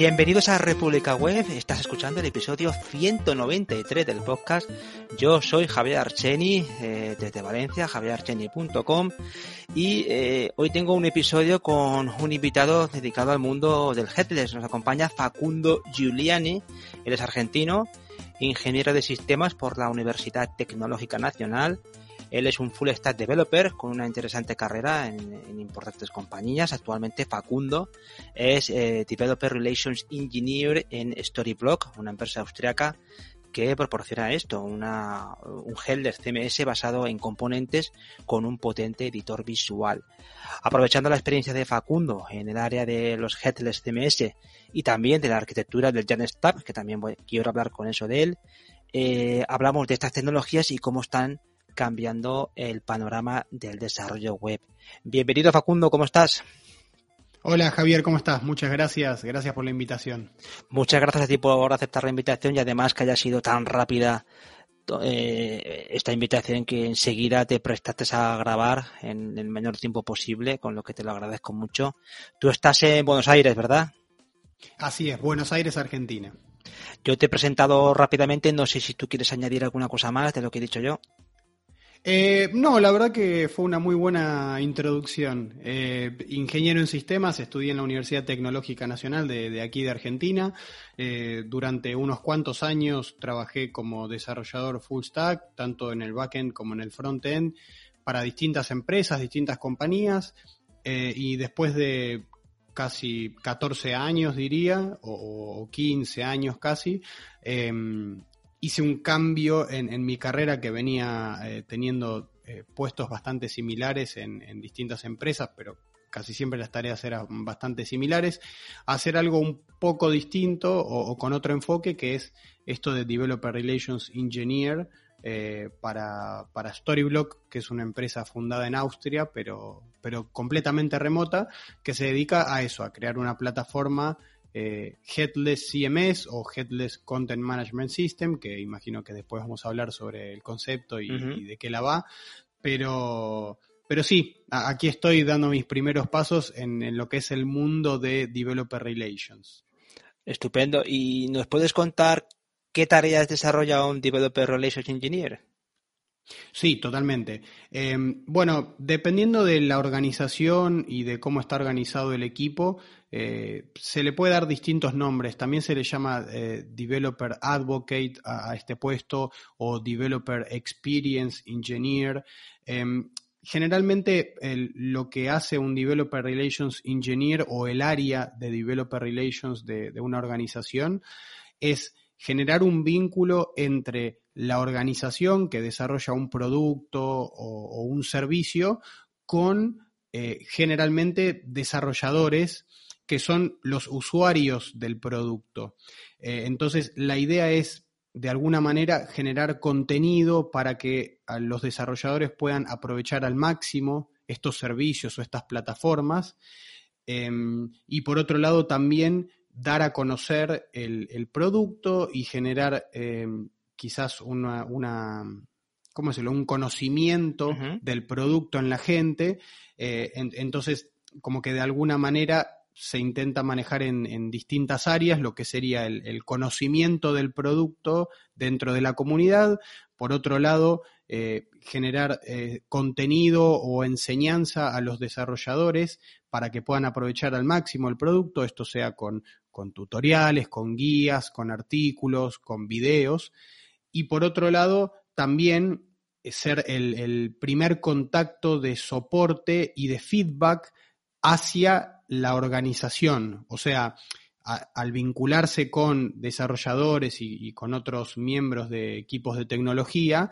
Bienvenidos a República Web, estás escuchando el episodio 193 del podcast. Yo soy Javier Archeni, eh, desde Valencia, javierarcheni.com y eh, hoy tengo un episodio con un invitado dedicado al mundo del headless. Nos acompaña Facundo Giuliani, él es argentino, ingeniero de sistemas por la Universidad Tecnológica Nacional él es un full stack developer con una interesante carrera en, importantes compañías. Actualmente Facundo es eh, Developer Relations Engineer en Storyblock, una empresa austriaca que proporciona esto, una, un header CMS basado en componentes con un potente editor visual. Aprovechando la experiencia de Facundo en el área de los headless CMS y también de la arquitectura del JanStab, que también quiero hablar con eso de él, eh, hablamos de estas tecnologías y cómo están cambiando el panorama del desarrollo web. Bienvenido Facundo, ¿cómo estás? Hola Javier, ¿cómo estás? Muchas gracias, gracias por la invitación. Muchas gracias a ti por aceptar la invitación y además que haya sido tan rápida eh, esta invitación que enseguida te prestaste a grabar en el menor tiempo posible, con lo que te lo agradezco mucho. Tú estás en Buenos Aires, ¿verdad? Así es, Buenos Aires, Argentina. Yo te he presentado rápidamente, no sé si tú quieres añadir alguna cosa más de lo que he dicho yo. Eh, no, la verdad que fue una muy buena introducción. Eh, ingeniero en sistemas, estudié en la Universidad Tecnológica Nacional de, aquí de Argentina. Eh, durante unos cuantos años trabajé como desarrollador full stack, tanto en el backend como en el frontend, para distintas empresas, distintas compañías. y después de casi 14 años, diría, o, o 15 años casi, em, hice un cambio en, mi carrera que venía eh, teniendo eh, puestos bastante similares en, distintas empresas, pero casi siempre las tareas eran bastante similares, hacer algo un poco distinto o, con otro enfoque que es esto de Developer Relations Engineer eh, para, para Storyblock, que es una empresa fundada en Austria, pero, pero completamente remota, que se dedica a eso, a crear una plataforma eh, Headless CMS o Headless Content Management System, que imagino que después vamos a hablar sobre el concepto y, de qué la va, pero, pero sí, aquí estoy dando mis primeros pasos en, lo que es el mundo de Developer Relations. Estupendo. ¿Y nos puedes contar qué tareas desarrolla un Developer Relations Engineer? Sí, totalmente. Em, bueno, dependiendo de la organización y de cómo está organizado el equipo, eh, se le puede dar distintos nombres. También se le llama eh, Developer Advocate a, este puesto o Developer Experience Engineer. Em, generalmente lo que hace un Developer Relations Engineer o el área de Developer Relations de una organización es generar un vínculo entre la organización que desarrolla un producto o, un servicio con eh, generalmente desarrolladores que son los usuarios del producto. Eh, entonces, la idea es, de alguna manera, generar contenido para que los desarrolladores puedan aprovechar al máximo estos servicios o estas plataformas. Em, y por otro lado, también dar a conocer el, producto y generar eh, quizás una, una ¿cómo decirlo? un conocimiento del producto en la gente. Eh, entonces, como que de alguna manera se intenta manejar en, distintas áreas lo que sería el, conocimiento del producto dentro de la comunidad. Por otro lado, eh, generar contenido o enseñanza a los desarrolladores para que puedan aprovechar al máximo el producto, esto sea con con tutoriales, con guías, con artículos, con videos. Y por otro lado, también eh, ser el, primer contacto de soporte y de feedback hacia la organización. O sea, al vincularse con desarrolladores y, con otros miembros de equipos de tecnología,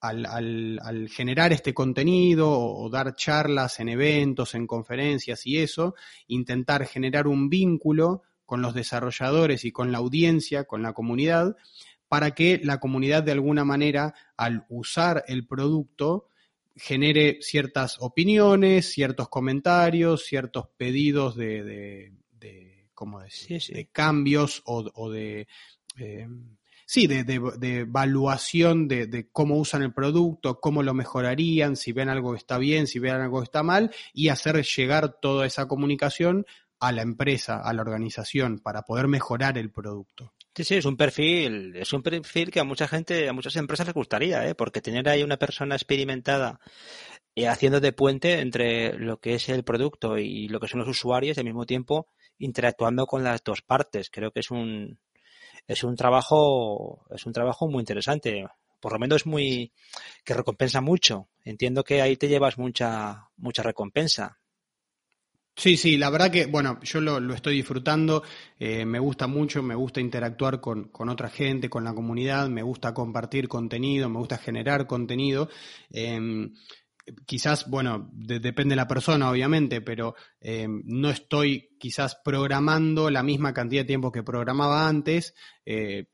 al, generar este contenido o, dar charlas en eventos, en conferencias y eso, intentar generar un vínculo con los desarrolladores y con la audiencia, con la comunidad, para que la comunidad de alguna manera, al usar el producto, genere ciertas opiniones, ciertos comentarios, ciertos pedidos de, de, de ¿cómo decir? de cambios o, de... Eh, sí, de, de, evaluación de, de, cómo usan el producto, cómo lo mejorarían, si ven algo que está bien, si ven algo que está mal, y hacer llegar toda esa comunicación a la empresa, a la organización, para poder mejorar el producto. Sí, sí, es un perfil, es un perfil que a mucha gente, a muchas empresas les gustaría, ¿eh? porque tener ahí una persona experimentada eh, haciendo de puente entre lo que es el producto y lo que son los usuarios, y al mismo tiempo interactuando con las dos partes. Creo que es un, es un trabajo, es un trabajo muy interesante. Por lo menos es muy, que recompensa mucho. Entiendo que ahí te llevas mucha, mucha recompensa. Sí, sí, la verdad que, bueno, yo lo, estoy disfrutando, eh, me gusta mucho, me gusta interactuar con, con, otra gente, con la comunidad, me gusta compartir contenido, me gusta generar contenido. Em, quizás, bueno, depende de la persona, obviamente, pero em, no estoy quizás programando la misma cantidad de tiempo que programaba antes. Eh,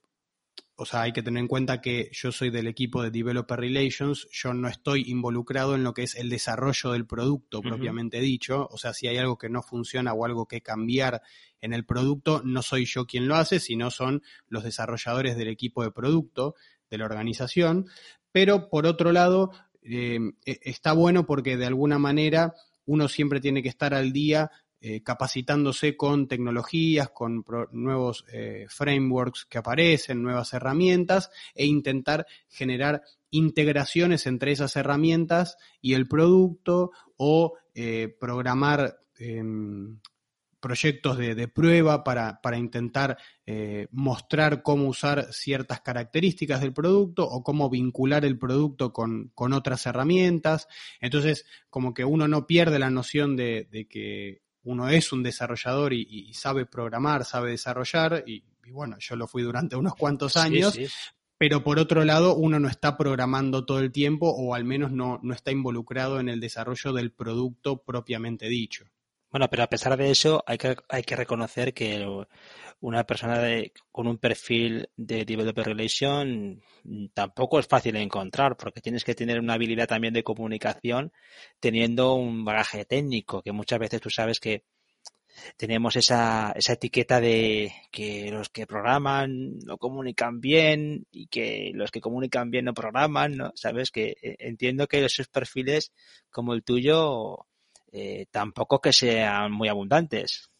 o sea, hay que tener en cuenta que yo soy del equipo de Developer Relations, yo no estoy involucrado en lo que es el desarrollo del producto propiamente dicho, o sea, si hay algo que no funciona o algo que cambiar en el producto, no soy yo quien lo hace, sino son los desarrolladores del equipo de producto de la organización, pero por otro lado, eh, e, está bueno porque de alguna manera uno siempre tiene que estar al día eh, capacitándose con tecnologías, con nuevos eh, frameworks que aparecen, nuevas herramientas e intentar generar integraciones entre esas herramientas y el producto o eh, programar em, proyectos de, prueba para, intentar mostrar cómo usar ciertas características del producto o cómo vincular el producto con, otras herramientas. Entonces, como que uno no pierde la noción de que uno es un desarrollador y, sabe programar, sabe desarrollar, y, bueno, yo lo fui durante unos cuantos años, pero por otro lado uno no está programando todo el tiempo o al menos no, no está involucrado en el desarrollo del producto propiamente dicho. Bueno, pero a pesar de eso, hay que, hay que reconocer que una persona de, con un perfil de Developer Relation tampoco es fácil encontrar, porque tienes que tener una habilidad también de comunicación teniendo un bagaje técnico, que muchas veces tú sabes que tenemos esa, esa etiqueta de que los que programan no comunican bien y que los que comunican bien no programan, ¿no? Sabes que eh, entiendo que esos perfiles como el tuyo eh, tampoco que sean muy abundantes.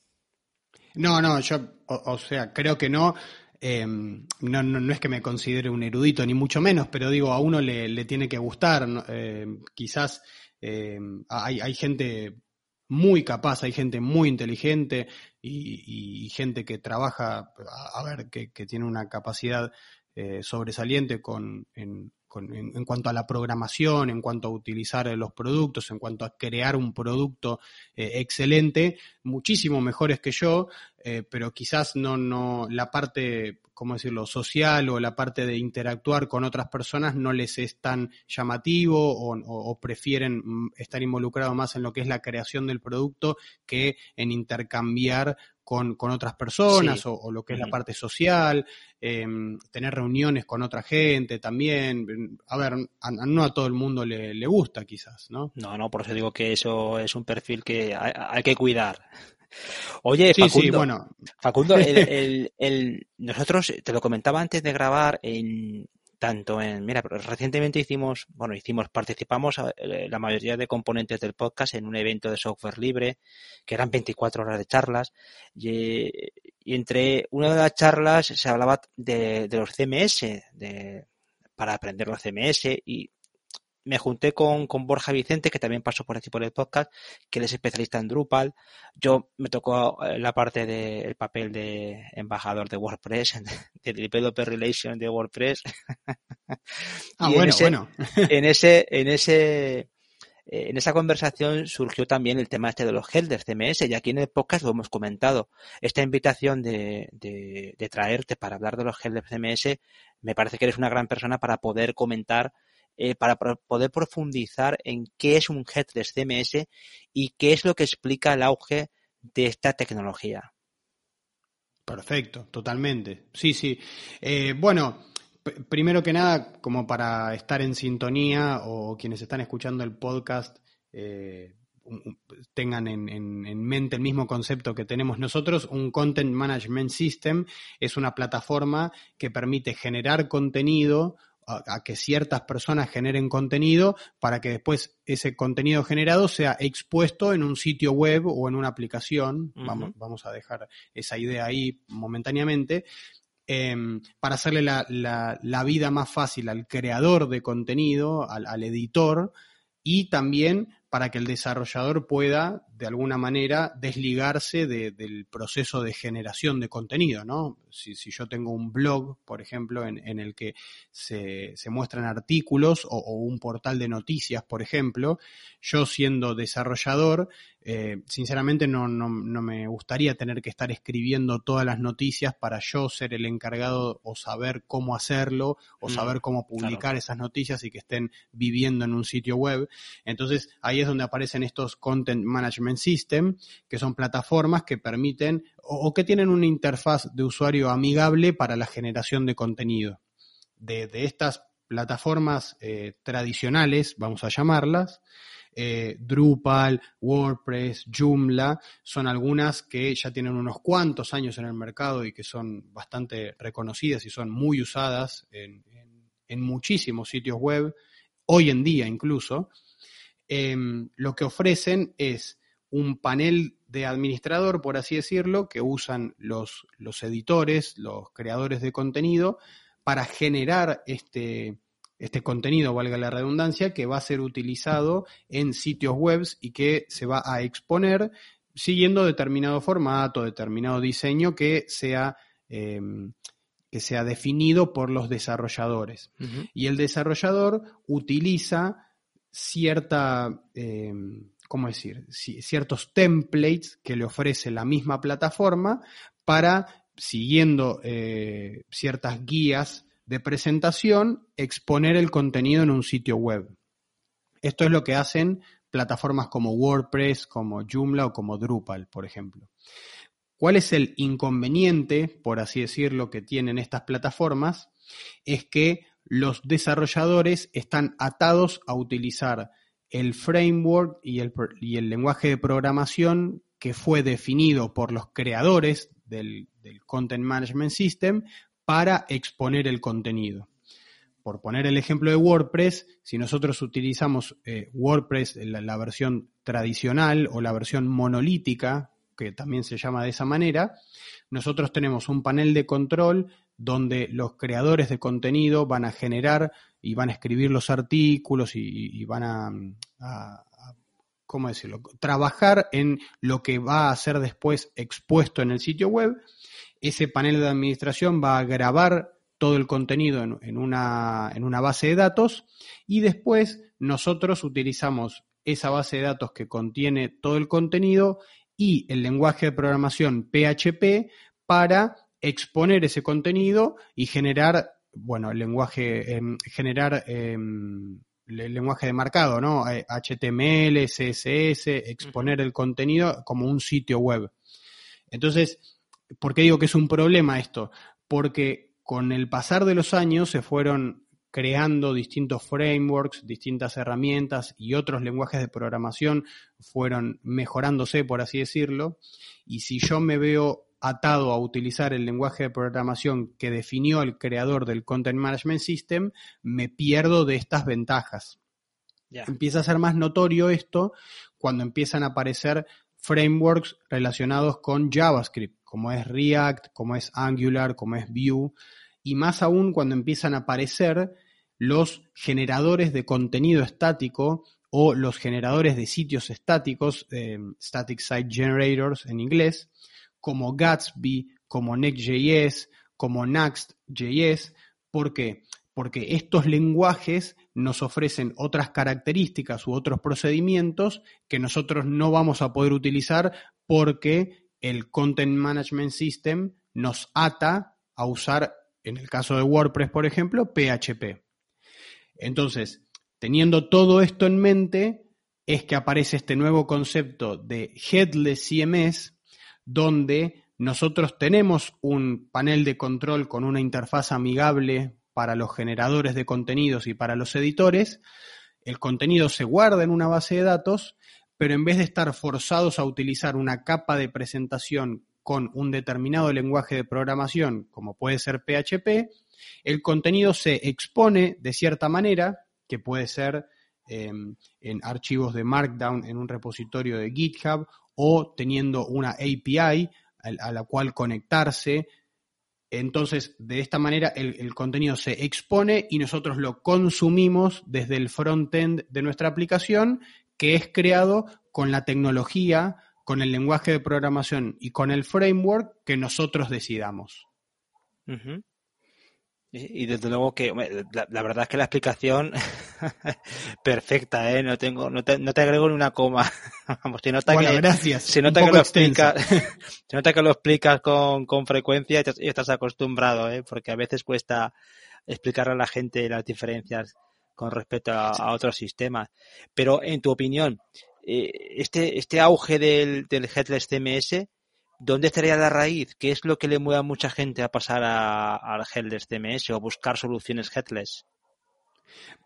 No, no, yo, o, sea, creo que no. Em, no, no, es que me considere un erudito, ni mucho menos, pero digo, a uno le, tiene que gustar. Em, quizás em, hay, hay, gente muy capaz, hay gente muy inteligente y, gente que trabaja, a, ver, que, que, tiene una capacidad eh, sobresaliente con, en, en, cuanto a la programación, en cuanto a utilizar los productos, en cuanto a crear un producto eh, excelente, muchísimo mejores que yo, eh, pero quizás no, no, la parte, ¿cómo decirlo?, social o la parte de interactuar con otras personas no les es tan llamativo o prefieren mm, estar involucrados más en lo que es la creación del producto que en intercambiar con, con otras personas o, lo que es la parte social, em, tener reuniones con otra gente también. A ver, no a todo el mundo le, le, gusta quizás, ¿no? No, no, por eso digo que eso es un perfil que hay, que cuidar. Oye, Facundo, bueno. Facundo el, el, nosotros, te lo comentaba antes de grabar, en, tanto en, mira, recientemente hicimos, bueno, hicimos, participamos eh, la mayoría de componentes del podcast en un evento de software libre, que eran 24 horas de charlas, y, entre una de las charlas se hablaba de, de los CMS, de, para aprender los CMS, y me junté con, con, Borja Vicente, que también pasó por aquí por el podcast, que él es especialista en Drupal. Yo me tocó eh, la parte del papel de embajador de WordPress, de Developer Relation de WordPress. ah, bueno, bueno. en ese, en ese, eh, en esa conversación surgió también el tema este de los headers CMS y aquí en el podcast lo hemos comentado. Esta invitación de, de, de traerte para hablar de los headers CMS me parece que eres una gran persona para poder comentar eh, para poder profundizar en qué es un Headless CMS y qué es lo que explica el auge de esta tecnología. Perfecto, totalmente. Sí, sí. Eh, bueno, primero que nada, como para estar en sintonía o quienes están escuchando el podcast eh, tengan en, mente el mismo concepto que tenemos nosotros, un Content Management System es una plataforma que permite generar contenido a, que ciertas personas generen contenido para que después ese contenido generado sea expuesto en un sitio web o en una aplicación. vamos, vamos a dejar esa idea ahí momentáneamente. Em, para hacerle la, vida más fácil al creador de contenido, al editor, y también para que el desarrollador pueda, de alguna manera, desligarse del proceso de generación de contenido, ¿no? Si, yo tengo un blog, por ejemplo, en, el que se, muestran artículos o, un portal de noticias, por ejemplo, yo siendo desarrollador, eh, sinceramente no, no, me gustaría tener que estar escribiendo todas las noticias para yo ser el encargado o saber cómo hacerlo o mm, saber cómo publicar esas noticias y que estén viviendo en un sitio web. Entonces, ahí es donde aparecen estos Content Management System, que son plataformas que permiten o, que tienen una interfaz de usuario amigable para la generación de contenido. De, estas plataformas eh, tradicionales, vamos a llamarlas, eh, Drupal, WordPress, Joomla, son algunas que ya tienen unos cuantos años en el mercado y que son bastante reconocidas y son muy usadas en muchísimos sitios web, hoy en día incluso, Em, lo que ofrecen es un panel de administrador, por así decirlo, que usan los, los editores, los creadores de contenido, para generar este, este contenido, valga la redundancia, que va a ser utilizado en sitios web y que se va a exponer siguiendo determinado formato, determinado diseño que sea, em, que sea definido por los desarrolladores. Y el desarrollador utiliza cierta, eh, ¿cómo decir? ciertos templates que le ofrece la misma plataforma para, siguiendo eh, ciertas guías de presentación, exponer el contenido en un sitio web. Esto es lo que hacen plataformas como WordPress, como Joomla o como Drupal, por ejemplo. ¿Cuál es el inconveniente, por así decirlo, que tienen estas plataformas? Es que los desarrolladores están atados a utilizar el framework y el, lenguaje de programación que fue definido por los creadores del, Content Management System para exponer el contenido. Por poner el ejemplo de WordPress, si nosotros utilizamos eh, WordPress, la, la, versión tradicional o la versión monolítica, que también se llama de esa manera, nosotros tenemos un panel de control donde los creadores de contenido van a generar y van a escribir los artículos y, van a, ¿cómo decirlo?, trabajar en lo que va a ser después expuesto en el sitio web. Ese panel de administración va a grabar todo el contenido en, una, en una base de datos y después nosotros utilizamos esa base de datos que contiene todo el contenido y el lenguaje de programación PHP para exponer ese contenido y generar, bueno, el lenguaje, em, generar em, el lenguaje de marcado, ¿no? HTML, eh, CSS, exponer el contenido como un sitio web. Entonces, ¿por qué digo que es un problema esto? Porque con el pasar de los años se fueron creando distintos frameworks, distintas herramientas y otros lenguajes de programación fueron mejorándose, por así decirlo. Y si yo me veo atado a utilizar el lenguaje de programación que definió el creador del Content Management System, me pierdo de estas ventajas. Empieza a ser más notorio esto cuando empiezan a aparecer frameworks relacionados con JavaScript, como es React, como es Angular, como es Vue, y más aún cuando empiezan a aparecer los generadores de contenido estático o los generadores de sitios estáticos, eh, Static Site Generators en inglés, como Gatsby, como Next.js, como Next.js. ¿Por qué? Porque estos lenguajes nos ofrecen otras características u otros procedimientos que nosotros no vamos a poder utilizar porque el Content Management System nos ata a usar, en el caso de WordPress, por ejemplo, PHP. Entonces, Teniendo todo esto en mente, es que aparece este nuevo concepto de Headless CMS, donde nosotros tenemos un panel de control con una interfaz amigable para los generadores de contenidos y para los editores. El contenido se guarda en una base de datos, pero en vez de estar forzados a utilizar una capa de presentación con un determinado lenguaje de programación, como puede ser PHP, el contenido se expone de cierta manera, que puede ser em, en archivos de Markdown en un repositorio de GitHub o teniendo una API a la cual conectarse. Entonces, de esta manera, el, el, contenido se expone y nosotros lo consumimos desde el front-end de nuestra aplicación, que es creado con la tecnología con el lenguaje de programación y con el framework que nosotros decidamos. y, desde luego que la, verdad es que la explicación perfecta, ¿eh? No tengo, no te, no te agrego ni una coma. Vamos, se nota que, gracias. Se nota que lo explicas, se nota que lo explicas con, con frecuencia y estás acostumbrado, ¿eh? Porque a veces cuesta explicar a la gente las diferencias con respecto a otros sistemas. Pero en tu opinión, este, este auge del, del headless CMS, ¿dónde estaría la raíz? ¿Qué es lo que le mueve a mucha gente a pasar al headless CMS o buscar soluciones headless?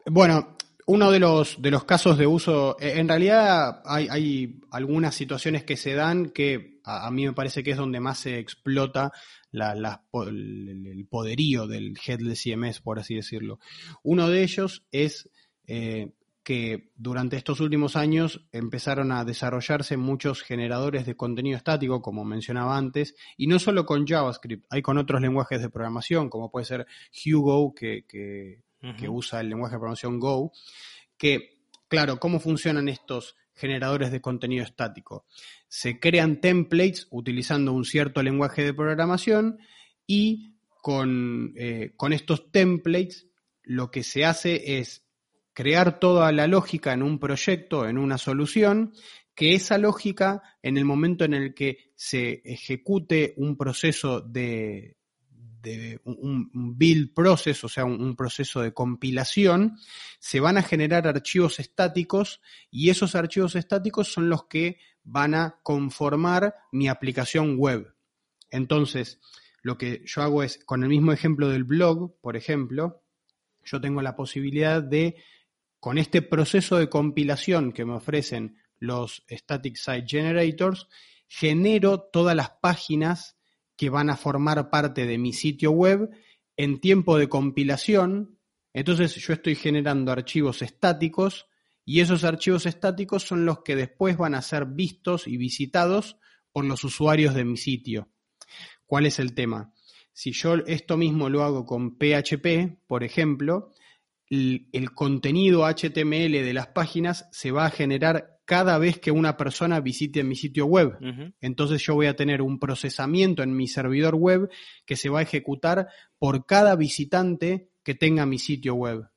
Bueno, uno de los, de los casos de uso, eh, en realidad hay, hay algunas situaciones que se dan que a, mí me parece que es donde más se explota el poderío del headless CMS, por así decirlo. Uno de ellos es eh, que durante estos últimos años empezaron a desarrollarse muchos generadores de contenido estático, como mencionaba antes, y no solo con JavaScript, hay con otros lenguajes de programación, como puede ser Hugo, que, que, usa el lenguaje de programación Go, que, claro, ¿cómo funcionan estos generadores de contenido estático? Se crean templates utilizando un cierto lenguaje de programación y con, eh, con estos templates lo que se hace es crear toda la lógica en un proyecto, en una solución, que esa lógica, en el momento en el que se ejecute un proceso de, un, build process, o sea, un, proceso de compilación, se van a generar archivos estáticos y esos archivos estáticos son los que van a conformar mi aplicación web. Entonces, lo que yo hago es, con el mismo ejemplo del blog, por ejemplo, yo tengo la posibilidad de con este proceso de compilación que me ofrecen los Static Site Generators, genero todas las páginas que van a formar parte de mi sitio web en tiempo de compilación. Entonces yo estoy generando archivos estáticos y esos archivos estáticos son los que después van a ser vistos y visitados por los usuarios de mi sitio. ¿Cuál es el tema? Si yo esto mismo lo hago con PHP, por ejemplo, el, contenido HTML de las páginas se va a generar cada vez que una persona visite mi sitio web. Entonces yo voy a tener un procesamiento en mi servidor web que se va a ejecutar por cada visitante que tenga mi sitio web.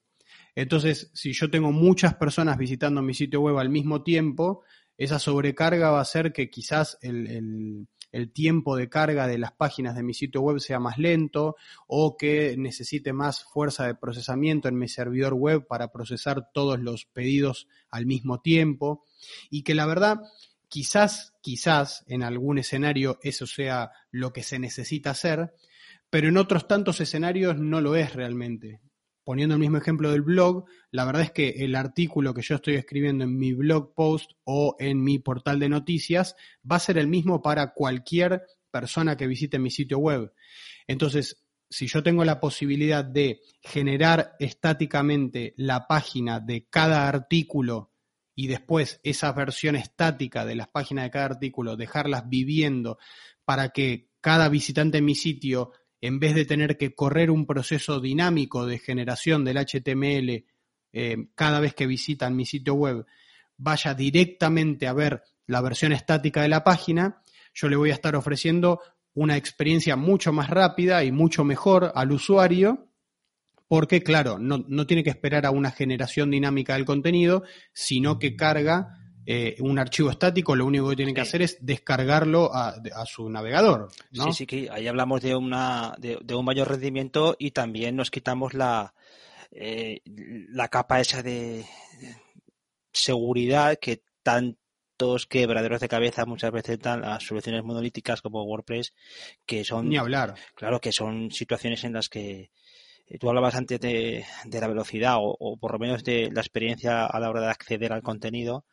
Entonces, si yo tengo muchas personas visitando mi sitio web al mismo tiempo, esa sobrecarga va a hacer que quizás el el tiempo de carga de las páginas de mi sitio web sea más lento o que necesite más fuerza de procesamiento en mi servidor web para procesar todos los pedidos al mismo tiempo. Y que la verdad quizás, quizás en algún escenario eso sea lo que se necesita hacer, pero en otros tantos escenarios no lo es realmente poniendo el mismo ejemplo del blog, la verdad es que el artículo que yo estoy escribiendo en mi blog post o en mi portal de noticias va a ser el mismo para cualquier persona que visite mi sitio web. Entonces, si yo tengo la posibilidad de generar estáticamente la página de cada artículo y después esa versión estática de las páginas de cada artículo, dejarlas viviendo para que cada visitante en mi sitio en vez de tener que correr un proceso dinámico de generación del HTML eh, cada vez que visitan mi sitio web, vaya directamente a ver la versión estática de la página, yo le voy a estar ofreciendo una experiencia mucho más rápida y mucho mejor al usuario, porque claro, no, no tiene que esperar a una generación dinámica del contenido, sino que carga eh, un archivo estático, lo único que tiene que hacer es descargarlo a, su navegador. ¿no? Sí, sí, que ahí hablamos de, una, de, un mayor rendimiento y también nos quitamos la, eh, la capa esa de seguridad que tantos quebraderos de cabeza muchas veces dan las soluciones monolíticas como WordPress, que son... Ni hablar. Claro, que son situaciones en las que eh, tú hablabas antes de, la velocidad o, por lo menos de la experiencia a la hora de acceder al contenido,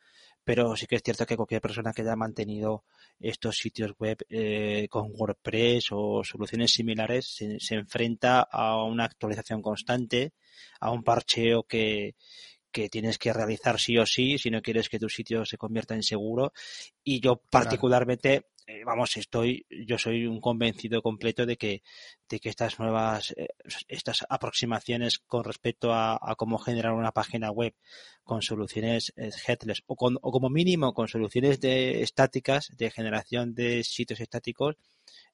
pero sí que es cierto que cualquier persona que haya mantenido estos sitios web eh, con WordPress o soluciones similares se, se, enfrenta a una actualización constante, a un parcheo que, que tienes que realizar sí o sí si no quieres que tu sitio se convierta en seguro. Y yo particularmente, eh, vamos, estoy, yo soy un convencido completo de que, de que estas nuevas, eh, estas aproximaciones con respecto a, cómo generar una página web con soluciones eh, headless o, con, o como mínimo con soluciones de estáticas, de generación de sitios estáticos,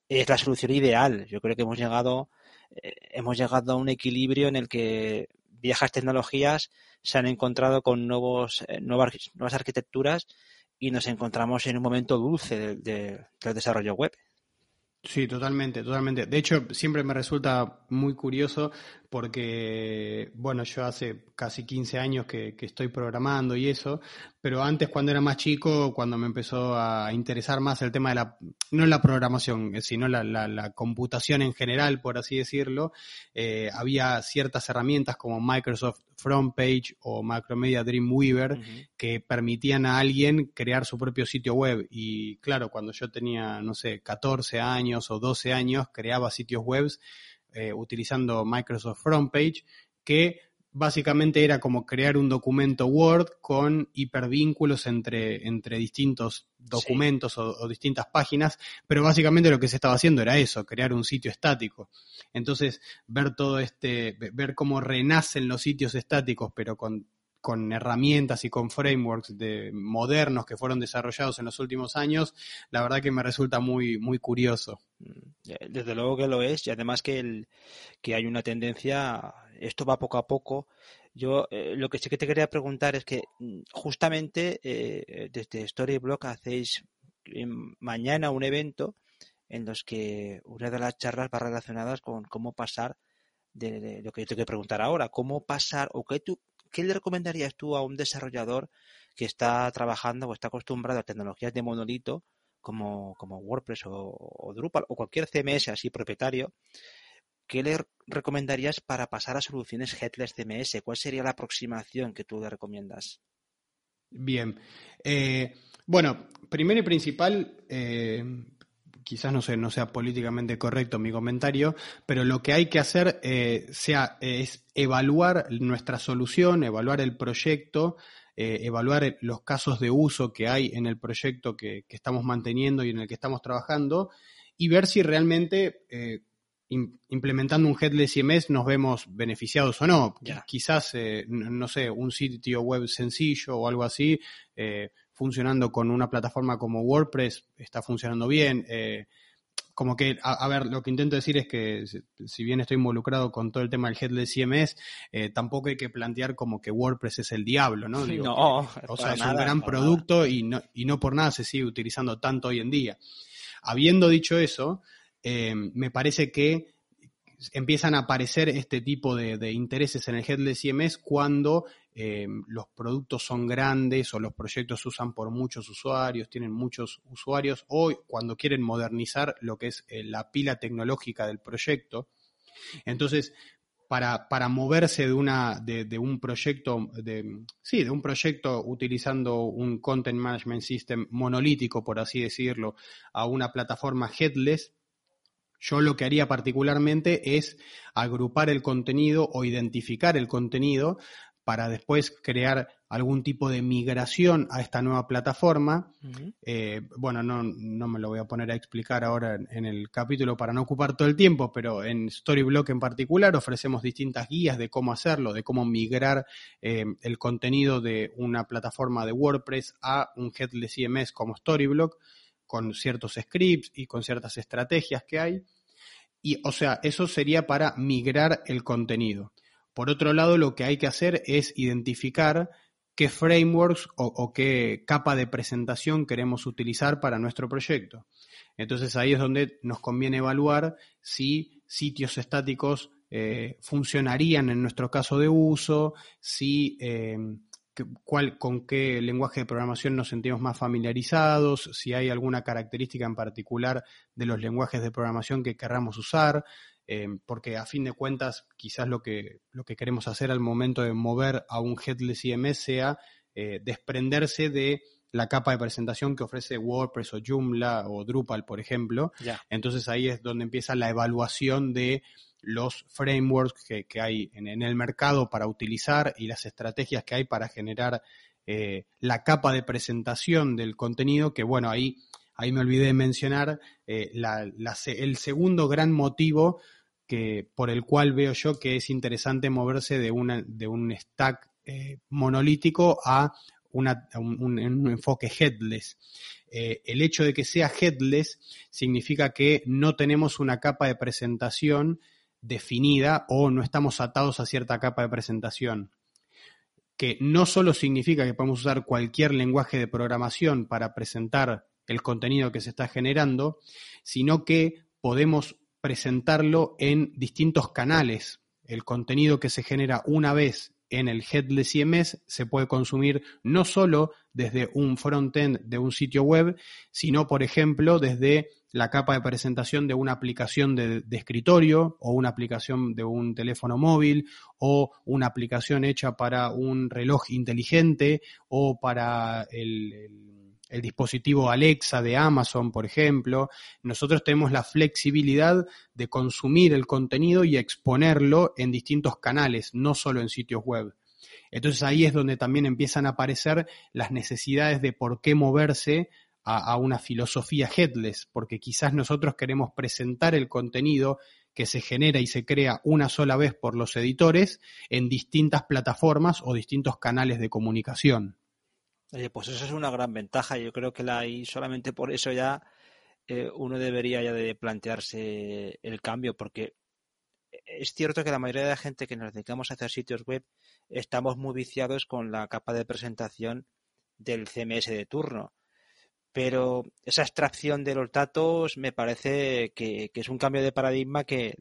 es la solución ideal. Yo creo que hemos llegado, hemos llegado a un equilibrio en el que viejas tecnologías se han encontrado con nuevos, nuevas, nuevas arquitecturas y nos encontramos en un momento dulce del desarrollo web. Sí, totalmente, totalmente. De hecho, siempre me resulta muy curioso porque, bueno, yo hace casi 15 años que, estoy programando y eso, pero antes cuando era más chico, cuando me empezó a interesar más el tema de la, no la programación, sino la, la, computación en general, por así decirlo, eh, había ciertas herramientas como Microsoft FrontPage o Macromedia Dreamweaver que permitían a alguien crear su propio sitio web. Y claro, cuando yo tenía, no sé, 14 años o 12 años, creaba sitios web eh, utilizando Microsoft FrontPage, que básicamente era como crear un documento Word con hipervínculos entre, entre distintos documentos o, distintas páginas, pero básicamente lo que se estaba haciendo era eso, crear un sitio estático. Entonces, ver todo este, ver cómo renacen los sitios estáticos, pero con con herramientas y con frameworks de, modernos que fueron desarrollados en los últimos años, la verdad que me resulta muy, muy curioso. Mm, desde luego que lo es, y además que, el, que hay una tendencia, esto va poco a poco. Yo eh, lo que sí que te quería preguntar es que mm, justamente eh, desde Storyblock hacéis mañana un evento en los que una de las charlas va relacionadas con cómo pasar de, lo que yo te quiero preguntar ahora, cómo pasar o qué tú ¿qué le recomendarías tú a un desarrollador que está trabajando o está acostumbrado a tecnologías de monolito como, como WordPress o, Drupal o cualquier CMS así propietario? ¿Qué le recomendarías para pasar a soluciones headless CMS? ¿Cuál sería la aproximación que tú le recomiendas? Bien. Eh, bueno, primero y principal, eh, quizás no, sea políticamente correcto mi comentario, pero lo que hay que hacer eh, sea, es evaluar nuestra solución, evaluar el proyecto, evaluar los casos de uso que hay en el proyecto que, estamos manteniendo y en el que estamos trabajando y ver si realmente implementando un headless CMS nos vemos beneficiados o no. Quizás, no sé, un sitio web sencillo o algo así funcionando con una plataforma como WordPress está funcionando bien. Eh, como que, a, ver, lo que intento decir es que si bien estoy involucrado con todo el tema del headless CMS, eh, tampoco hay que plantear como que WordPress es el diablo, ¿no? no, o sea, es un gran producto y no, y no por nada se sigue utilizando tanto hoy en día. Habiendo dicho eso, eh, me parece que empiezan a aparecer este tipo de, intereses en el headless CMS cuando eh, los productos son grandes o los proyectos se usan por muchos usuarios, tienen muchos usuarios, o cuando quieren modernizar lo que es eh, la pila tecnológica del proyecto. Entonces, para, para moverse de, una, de, un proyecto, de, sí, de un proyecto utilizando un Content Management System monolítico, por así decirlo, a una plataforma headless, yo lo que haría particularmente es agrupar el contenido o identificar el contenido para después crear algún tipo de migración a esta nueva plataforma. Eh, bueno, no, no, me lo voy a poner a explicar ahora en, el capítulo para no ocupar todo el tiempo, pero en Storyblock en particular ofrecemos distintas guías de cómo hacerlo, de cómo migrar eh, el contenido de una plataforma de WordPress a un headless CMS como Storyblock con ciertos scripts y con ciertas estrategias que hay. Y, o sea, eso sería para migrar el contenido. Por otro lado, lo que hay que hacer es identificar qué frameworks o, qué capa de presentación queremos utilizar para nuestro proyecto. Entonces ahí es donde nos conviene evaluar si sitios estáticos eh, funcionarían en nuestro caso de uso, si, eh, cuál, con qué lenguaje de programación nos sentimos más familiarizados, si hay alguna característica en particular de los lenguajes de programación que querramos usar, eh, porque a fin de cuentas quizás lo que, lo que queremos hacer al momento de mover a un headless IMS sea desprenderse de la capa de presentación que ofrece WordPress o Joomla o Drupal, por ejemplo. Entonces ahí es donde empieza la evaluación de los frameworks que, hay en, el mercado para utilizar y las estrategias que hay para generar eh, la capa de presentación del contenido, que bueno, ahí, ahí me olvidé de mencionar eh, el segundo gran motivo que, por el cual veo yo que es interesante moverse de, una, de un stack eh, monolítico a un, enfoque headless. el hecho de que sea headless significa que no tenemos una capa de presentación definida o no estamos atados a cierta capa de presentación. Que no solo significa que podemos usar cualquier lenguaje de programación para presentar el contenido que se está generando, sino que podemos presentarlo en distintos canales. El contenido que se genera una vez en el Headless CMS se puede consumir no solo desde un frontend de un sitio web, sino, por ejemplo, desde la capa de presentación de una aplicación de, escritorio o una aplicación de un teléfono móvil o una aplicación hecha para un reloj inteligente o para el, dispositivo Alexa de Amazon, por ejemplo. Nosotros tenemos la flexibilidad de consumir el contenido y exponerlo en distintos canales, no solo en sitios web. Entonces ahí es donde también empiezan a aparecer las necesidades de por qué moverse a, una filosofía headless, porque quizás nosotros queremos presentar el contenido que se genera y se crea una sola vez por los editores en distintas plataformas o distintos canales de comunicación. Pues eso es una gran ventaja. Yo creo que la, y solamente por eso ya eh, uno debería ya de plantearse el cambio, porque es cierto que la mayoría de la gente que nos dedicamos a hacer sitios web estamos muy viciados con la capa de presentación del CMS de turno pero esa extracción de los datos me parece que, es un cambio de paradigma que,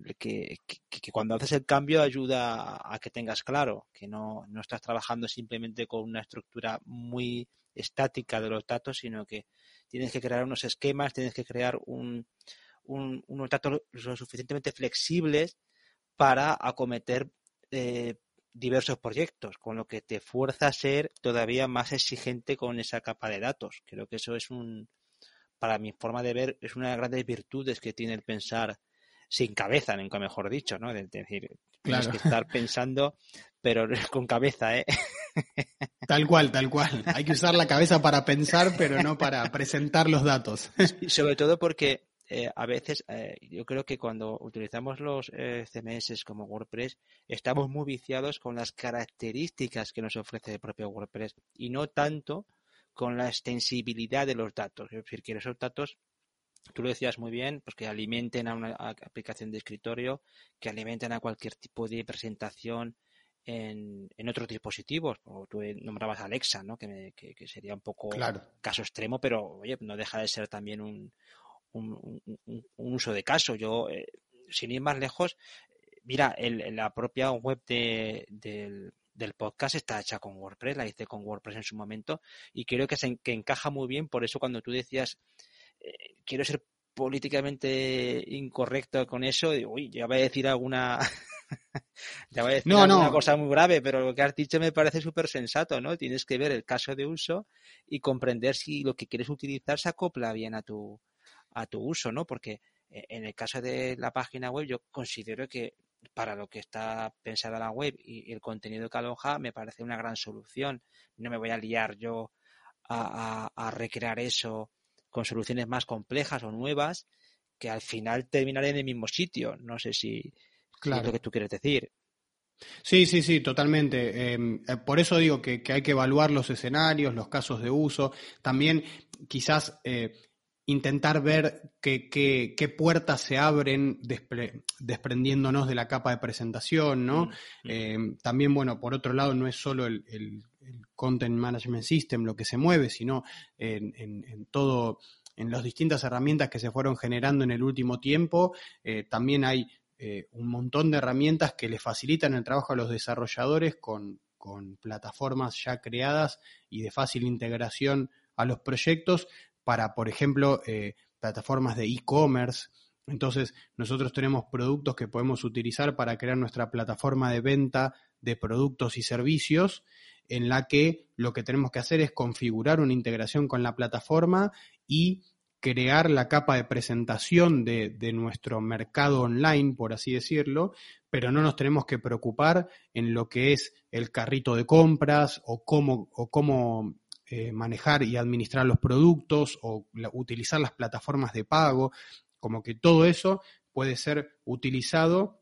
cuando haces el cambio ayuda a, que tengas claro, que no, estás trabajando simplemente con una estructura muy estática de los datos, sino que tienes que crear unos esquemas, tienes que crear un, unos datos lo suficientemente flexibles para acometer eh, diversos proyectos, con lo que te fuerza a ser todavía más exigente con esa capa de datos. Creo que eso es un, para mi forma de ver, es una de las grandes virtudes que tiene el pensar sin cabeza, nunca mejor dicho, ¿no? Es decir, tienes que estar pensando, pero con cabeza, ¿eh? Tal cual, tal cual. Hay que usar la cabeza para pensar, pero no para presentar los datos. Sobre todo porque eh, a veces eh, yo creo que cuando utilizamos los eh, CMS como WordPress estamos muy viciados con las características que nos ofrece el propio WordPress y no tanto con la extensibilidad de los datos. Es decir, que esos datos, tú lo decías muy bien, pues que alimenten a una aplicación de escritorio, que alimenten a cualquier tipo de presentación en, otros dispositivos. O tú nombrabas Alexa, ¿no? Que, que, sería un poco caso extremo, pero oye, no deja de ser también un, un, uso de caso. Yo, eh, sin ir más lejos, mira, el, la propia web de, del, podcast está hecha con WordPress, la hice con WordPress en su momento y creo que, se, que encaja muy bien. Por eso cuando tú decías, eh, quiero ser políticamente incorrecto con eso, digo, uy, ya voy a decir alguna... ya voy a decir alguna cosa muy grave, pero lo que has dicho me parece súper sensato, ¿no? Tienes que ver el caso de uso y comprender si lo que quieres utilizar se acopla bien a tu, a tu uso, ¿no? Porque eh, en el caso de la página web yo considero que para lo que está pensada la web y el contenido que aloja me parece una gran solución. No me voy a liar yo a, recrear eso con soluciones más complejas o nuevas que al final terminaré en el mismo sitio. No sé si, es lo que tú quieres decir. Sí, sí, sí, totalmente. Em, eh, por eso digo que, hay que evaluar los escenarios, los casos de uso. También quizás eh, intentar ver qué, puertas se abren desprendiéndonos de la capa de presentación, ¿no? Mm, mm. Eh, también, bueno, por otro lado, no es solo el, Content Management System lo que se mueve, sino en, todo, en las distintas herramientas que se fueron generando en el último tiempo, eh, también hay eh, un montón de herramientas que le facilitan el trabajo a los desarrolladores con, plataformas ya creadas y de fácil integración a los proyectos para, por ejemplo, eh, plataformas de e-commerce. Entonces, nosotros tenemos productos que podemos utilizar para crear nuestra plataforma de venta de productos y servicios en la que lo que tenemos que hacer es configurar una integración con la plataforma y crear la capa de presentación de, nuestro mercado online, por así decirlo, pero no nos tenemos que preocupar en lo que es el carrito de compras o cómo, o cómo eh, manejar y administrar los productos o utilizar las plataformas de pago, como que todo eso puede ser utilizado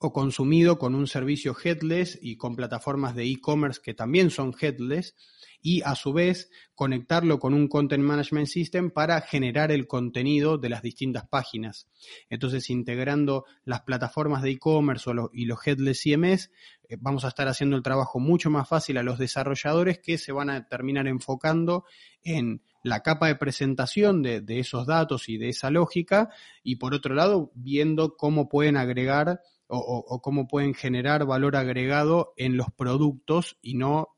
o consumido con un servicio headless y con plataformas de e-commerce que también son headless y a su vez conectarlo con un Content Management System para generar el contenido de las distintas páginas. Entonces, integrando las plataformas de e-commerce y los headless CMS, eh, vamos a estar haciendo el trabajo mucho más fácil a los desarrolladores que se van a terminar enfocando en la capa de presentación de, de esos datos y de esa lógica y por otro lado viendo cómo pueden agregar o, cómo pueden generar valor agregado en los productos y no,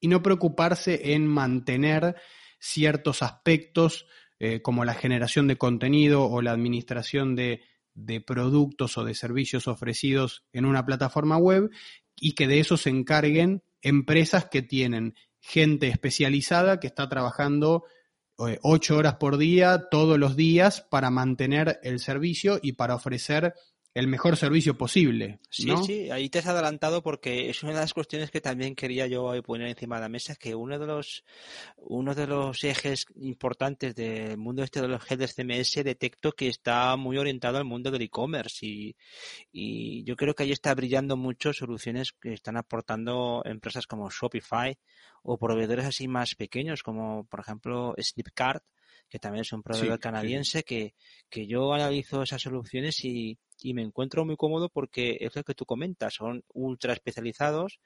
y no preocuparse en mantener ciertos aspectos eh, como la generación de contenido o la administración de, de productos o de servicios ofrecidos en una plataforma web y que de eso se encarguen empresas que tienen gente especializada que está trabajando eh, ocho horas por día, todos los días, para mantener el servicio y para ofrecer el mejor servicio posible. Sí, sí, ahí te has adelantado porque es una de las cuestiones que también quería yo poner encima de la mesa, que uno de los uno de los ejes importantes del mundo este de los headers CMS detecto que está muy orientado al mundo del e-commerce y, y yo creo que ahí está brillando mucho soluciones que están aportando empresas como Shopify o proveedores así más pequeños como por ejemplo Snipcart que también es un proveedor canadiense Que, que yo analizo esas soluciones y, y me encuentro muy cómodo porque es lo que tú comentas, son ultra especializados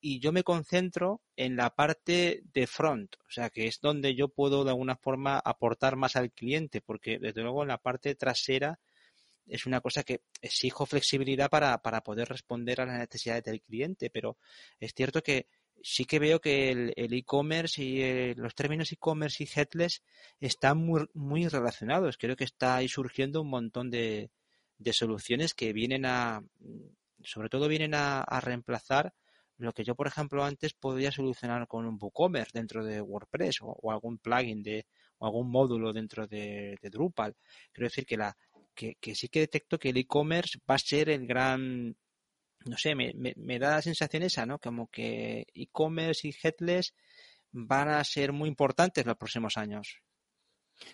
y yo me concentro en la parte de front, o sea que es donde yo puedo de alguna forma aportar más al cliente, porque desde luego en la parte trasera es una cosa que exijo flexibilidad para, para poder responder a las necesidades del cliente, pero es cierto que sí que veo que el e-commerce y eh, los términos e-commerce y headless están muy, muy relacionados. Creo que está ahí surgiendo un montón de, de soluciones que vienen a, sobre todo vienen a, reemplazar lo que yo, por ejemplo, antes podía solucionar con un WooCommerce dentro de WordPress o, algún plugin de, o algún módulo dentro de, Drupal. Quiero decir que, la, que, sí que detecto que el e-commerce va a ser el gran, no sé, me, me, da la sensación esa, ¿no? Como que e-commerce y headless van a ser muy importantes los próximos años.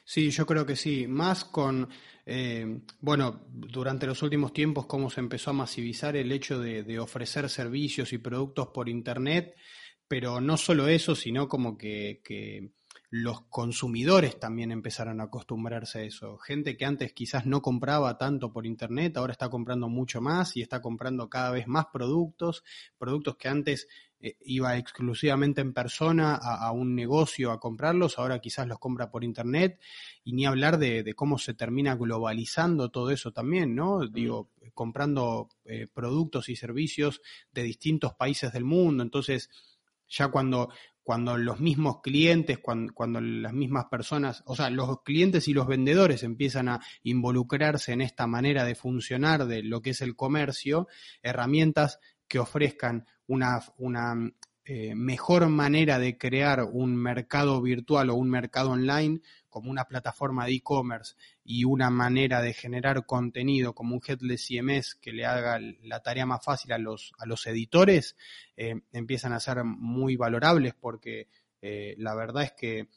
Sí, yo creo que sí. Más con, eh, bueno, durante los últimos tiempos, cómo se empezó a masivizar el hecho de, ofrecer servicios y productos por Internet, pero no solo eso, sino como que, que, los consumidores también empezaron a acostumbrarse a eso. Gente que antes quizás no compraba tanto por Internet, ahora está comprando mucho más y está comprando cada vez más productos, productos que antes eh, iba exclusivamente en persona a, un negocio a comprarlos, ahora quizás los compra por internet, y ni hablar de, cómo se termina globalizando todo eso también, ¿no? Digo, comprando eh, productos y servicios de distintos países del mundo, entonces ya cuando, cuando los mismos clientes, cuando, las mismas personas, o sea, los clientes y los vendedores empiezan a involucrarse en esta manera de funcionar de lo que es el comercio, herramientas que ofrezcan una, una eh, mejor manera de crear un mercado virtual o un mercado online como una plataforma de e-commerce y una manera de generar contenido como un headless CMS que le haga la tarea más fácil a los, a los editores, eh, empiezan a ser muy valorables porque eh, la verdad es que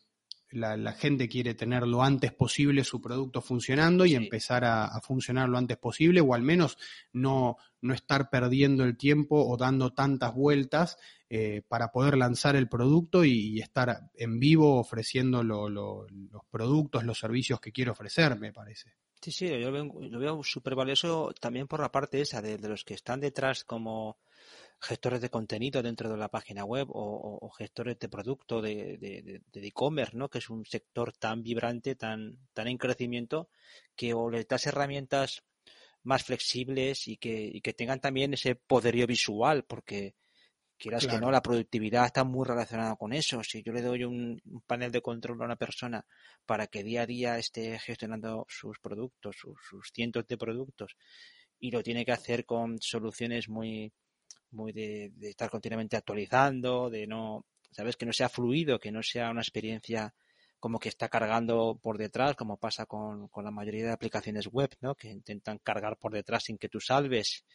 la, gente quiere tener lo antes posible su producto funcionando y empezar a, funcionar lo antes posible o al menos no, no estar perdiendo el tiempo o dando tantas vueltas eh, para poder lanzar el producto y, estar en vivo ofreciendo los productos, los servicios que quiero ofrecer, me parece. Sí, sí, yo lo veo, súper valioso también por la parte esa de los que están detrás como gestores de contenido dentro de la página web o, gestores de producto de e-commerce, ¿no? Que es un sector tan vibrante, tan, tan en crecimiento, que o les das herramientas más flexibles y que, y que tengan también ese poderío visual, porque quieras que no, la productividad está muy relacionada con eso. Si yo le doy un, panel de control a una persona para que día a día esté gestionando sus productos, sus, cientos de productos, y lo tiene que hacer con soluciones muy, muy de, estar continuamente actualizando, de no, sabes, que no sea fluido, que no sea una experiencia como que está cargando por detrás, como pasa con, con la mayoría de aplicaciones web, ¿no? Que intentan cargar por detrás sin que tú salves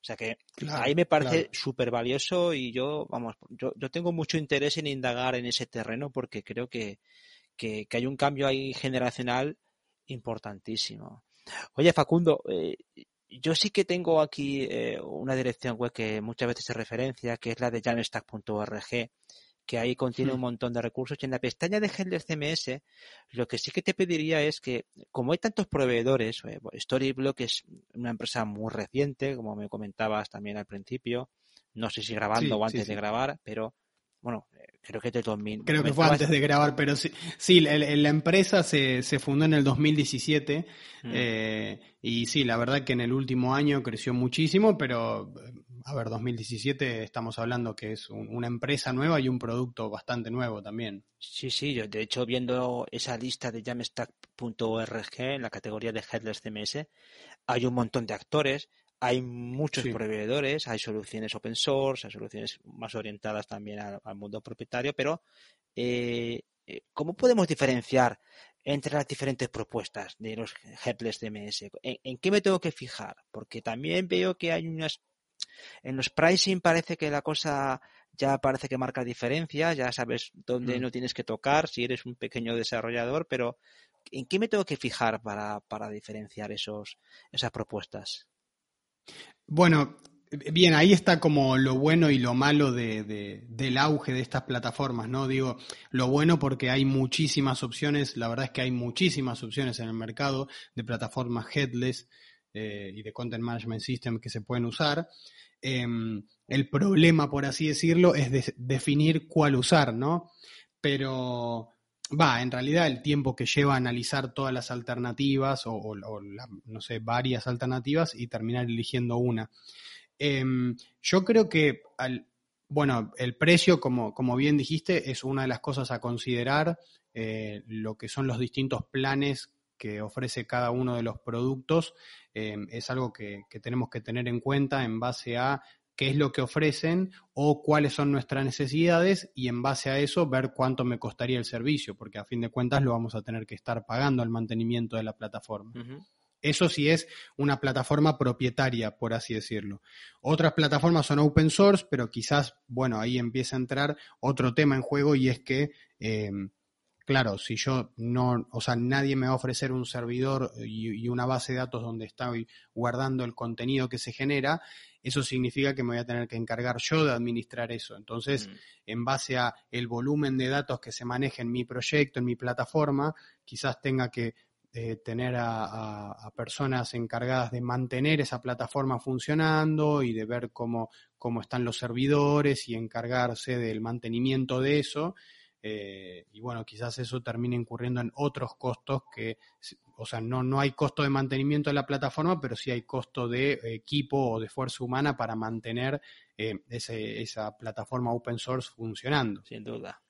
o sea que ahí me parece súper valioso y yo, vamos, yo, yo tengo mucho interés en indagar en ese terreno porque creo que, que, hay un cambio ahí generacional importantísimo. Oye, Facundo, eh, yo sí que tengo aquí eh, una dirección web que muchas veces se referencia, que es la de jamstack.org que ahí contiene un hmm. montón de recursos. Y en la pestaña de Headless CMS, lo que sí que te pediría es que, como hay tantos proveedores, eh, Storyblock es una empresa muy reciente, como me comentabas también al principio, no sé si grabando o antes de grabar, pero bueno, eh, creo que es del 2000. Creo que fue antes de grabar, pero sí, sí la, la empresa se, se, fundó en el 2017 mm. eh, y sí, la verdad que en el último año creció muchísimo, pero a ver, 2017 estamos hablando que es una empresa nueva y un producto bastante nuevo también. Sí, sí, yo de hecho viendo esa lista de jamstack.org en la categoría de Headless CMS, hay un montón de actores, hay muchos proveedores, hay soluciones open source, hay soluciones más orientadas también al, mundo propietario, pero eh, eh, ¿cómo podemos diferenciar entre las diferentes propuestas de los headless CMS? ¿En, qué me tengo que fijar? Porque también veo que hay unas... En los pricing parece que la cosa ya parece que marca diferencia, ya sabes dónde mm. no tienes que tocar si eres un pequeño desarrollador, pero ¿en qué me tengo que fijar para, para diferenciar esos, esas propuestas? Bueno, bien, ahí está como lo bueno y lo malo de, del auge de estas plataformas, ¿no? Digo, lo bueno porque hay muchísimas opciones, la verdad es que hay muchísimas opciones en el mercado de plataformas headless y de content management system que se pueden usar. Em, el problema, por así decirlo, es definir cuál usar, ¿no? Pero va, en realidad el tiempo que lleva analizar todas las alternativas o, no sé, varias alternativas y terminar eligiendo una. Em, yo creo que, al, bueno, el precio, como, como, bien dijiste, es una de las cosas a considerar, eh, lo que son los distintos planes que ofrece cada uno de los productos, em, es algo que, que tenemos que tener en cuenta en base a qué es lo que ofrecen o cuáles son nuestras necesidades y en base a eso ver cuánto me costaría el servicio, porque a fin de cuentas lo vamos a tener que estar pagando el mantenimiento de la plataforma. Eso sí es una plataforma propietaria, por así decirlo. Otras plataformas son open source, pero quizás, bueno, ahí empieza a entrar otro tema en juego y es que eh, claro, si yo no, o sea, nadie me va a ofrecer un servidor y, una base de datos donde estoy guardando el contenido que se genera, eso significa que me voy a tener que encargar yo de administrar eso. Entonces, mm. en base a el volumen de datos que se maneja en mi proyecto, en mi plataforma, quizás tenga que eh, tener a, personas encargadas de mantener esa plataforma funcionando y de ver cómo, cómo están los servidores y encargarse del mantenimiento de eso. Eh, y bueno, quizás eso termine incurriendo en otros costos que, o sea, no, no hay costo de mantenimiento de la plataforma, pero sí hay costo de equipo o de fuerza humana para mantener eh, esa plataforma open source funcionando. Sin duda.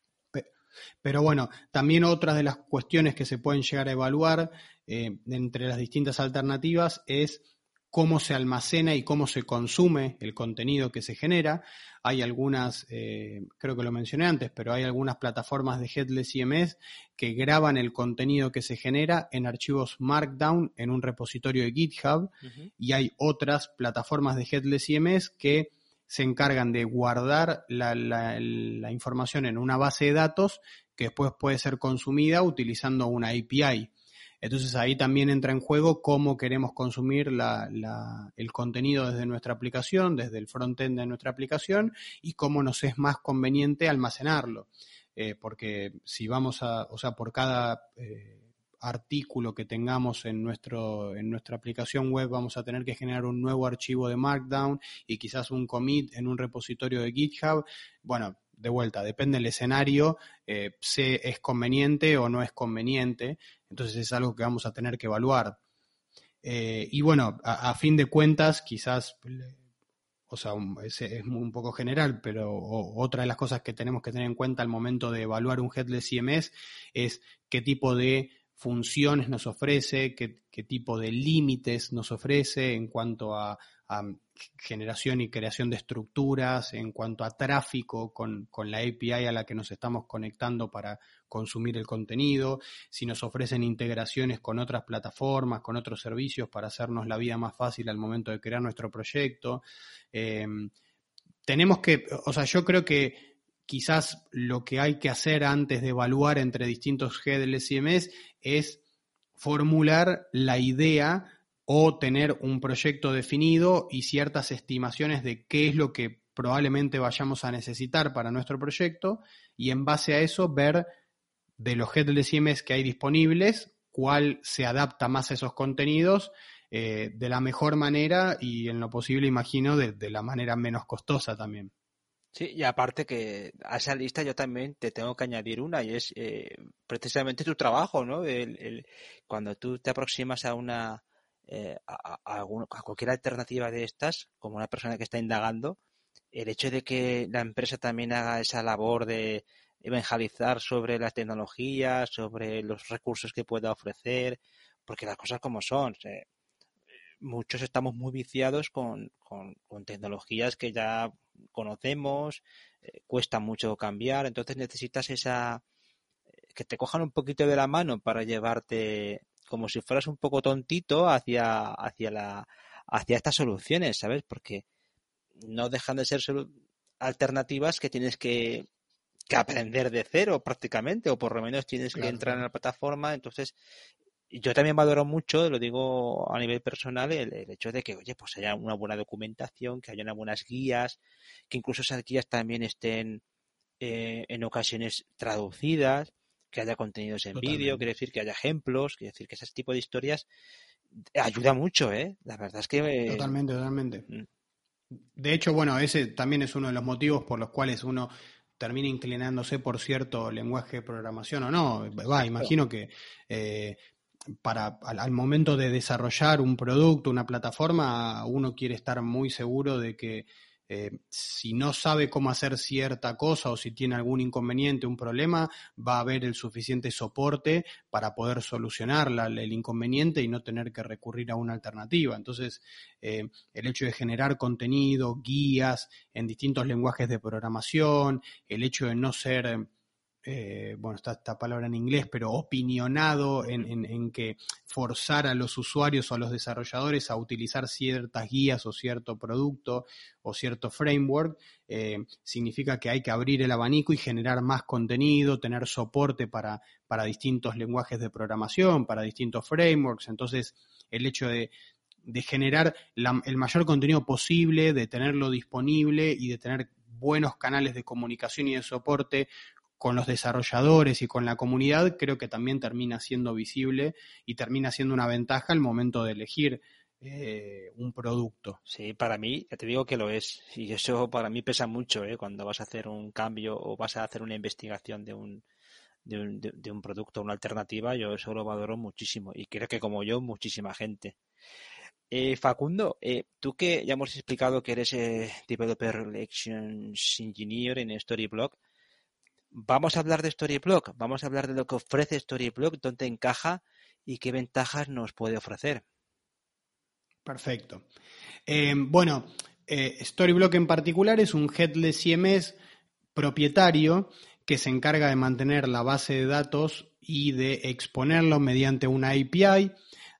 Pero bueno, también otras de las cuestiones que se pueden llegar a evaluar eh, entre las distintas alternativas es cómo se almacena y cómo se consume el contenido que se genera. Hay algunas, eh, creo que lo mencioné antes, pero hay algunas plataformas de Headless CMS que graban el contenido que se genera en archivos Markdown en un repositorio de GitHub y hay otras plataformas de Headless CMS que se encargan de guardar la, la información en una base de datos que después puede ser consumida utilizando una API. Entonces ahí también entra en juego cómo queremos consumir el contenido desde nuestra aplicación, desde el frontend de nuestra aplicación y cómo nos es más conveniente almacenarlo. Eh, porque si vamos a, o sea, por cada eh, artículo que tengamos en, nuestro, en nuestra aplicación web vamos a tener que generar un nuevo archivo de Markdown y quizás un commit en un repositorio de GitHub. Bueno, de vuelta, depende del escenario, eh, si es conveniente o no es conveniente, entonces es algo que vamos a tener que evaluar. Eh, y bueno, a, fin de cuentas, quizás, o sea, es, un poco general, pero otra de las cosas que tenemos que tener en cuenta al momento de evaluar un headless CMS es qué tipo de funciones nos ofrece, qué, qué tipo de límites nos ofrece en cuanto a, generación y creación de estructuras, en cuanto a tráfico con, con, la API a la que nos estamos conectando para consumir el contenido, si nos ofrecen integraciones con otras plataformas, con otros servicios para hacernos la vida más fácil al momento de crear nuestro proyecto. Em, tenemos que, o sea, yo creo que quizás lo que hay que hacer antes de evaluar entre distintos headless CMS es formular la idea o tener un proyecto definido y ciertas estimaciones de qué es lo que probablemente vayamos a necesitar para nuestro proyecto y en base a eso ver de los headless CMS que hay disponibles cuál se adapta más a esos contenidos eh, de la mejor manera y en lo posible imagino de la manera menos costosa también. Sí, y aparte que a esa lista yo también te tengo que añadir una y es eh, precisamente tu trabajo, ¿no? El, cuando tú te aproximas a una eh, a, a, cualquier alternativa de estas, como una persona que está indagando, el hecho de que la empresa también haga esa labor de evangelizar sobre las tecnologías, sobre los recursos que pueda ofrecer, porque las cosas como son. muchos estamos muy viciados con, con, tecnologías que ya conocemos, eh, cuesta mucho cambiar, entonces necesitas esa eh, que te cojan un poquito de la mano para llevarte como si fueras un poco tontito hacia hacia la hacia estas soluciones, ¿sabes? Porque no dejan de ser alternativas que tienes que, que aprender de cero prácticamente, o por lo menos tienes que entrar en la plataforma, entonces yo también valoro mucho, lo digo a nivel personal, el, hecho de que, oye, pues haya una buena documentación, que haya unas buenas guías, que incluso esas guías también estén eh, en ocasiones traducidas, que haya contenidos en vídeo, quiere decir que haya ejemplos, quiere decir que ese tipo de historias ayuda mucho, ¿eh? La verdad es que... totalmente, totalmente. Mm. De hecho, bueno, ese también es uno de los motivos por los cuales uno termina inclinándose por cierto lenguaje de programación o no. Va, imagino que eh, para al, momento de desarrollar un producto, una plataforma, uno quiere estar muy seguro de que eh, si no sabe cómo hacer cierta cosa o si tiene algún inconveniente, un problema, va a haber el suficiente soporte para poder solucionar el inconveniente y no tener que recurrir a una alternativa. Entonces, eh, el hecho de generar contenido, guías en distintos lenguajes de programación, el hecho de no ser eh, bueno, está esta palabra en inglés, pero opinionado en, que forzar a los usuarios o a los desarrolladores a utilizar ciertas guías o cierto producto o cierto framework, eh, significa que hay que abrir el abanico y generar más contenido, tener soporte para, para distintos lenguajes de programación, para distintos frameworks. Entonces, el hecho de, generar el mayor contenido posible, de tenerlo disponible y de tener buenos canales de comunicación y de soporte con los desarrolladores y con la comunidad, creo que también termina siendo visible y termina siendo una ventaja al momento de elegir eh, un producto. Sí, para mí, ya te digo que lo es. Y eso para mí pesa mucho ¿eh? cuando vas a hacer un cambio o vas a hacer una investigación de un, de un, de, un producto, una alternativa. Yo eso lo valoro muchísimo. Y creo que como yo, muchísima gente. Eh, Facundo, eh, tú que ya hemos explicado que eres eh, Developer Relations Engineer en Storyblock, vamos a hablar de Storyblock, vamos a hablar de lo que ofrece Storyblock, dónde encaja y qué ventajas nos puede ofrecer. Perfecto. Eh, bueno, eh, Storyblock en particular es un headless CMS propietario que se encarga de mantener la base de datos y de exponerlo mediante una API.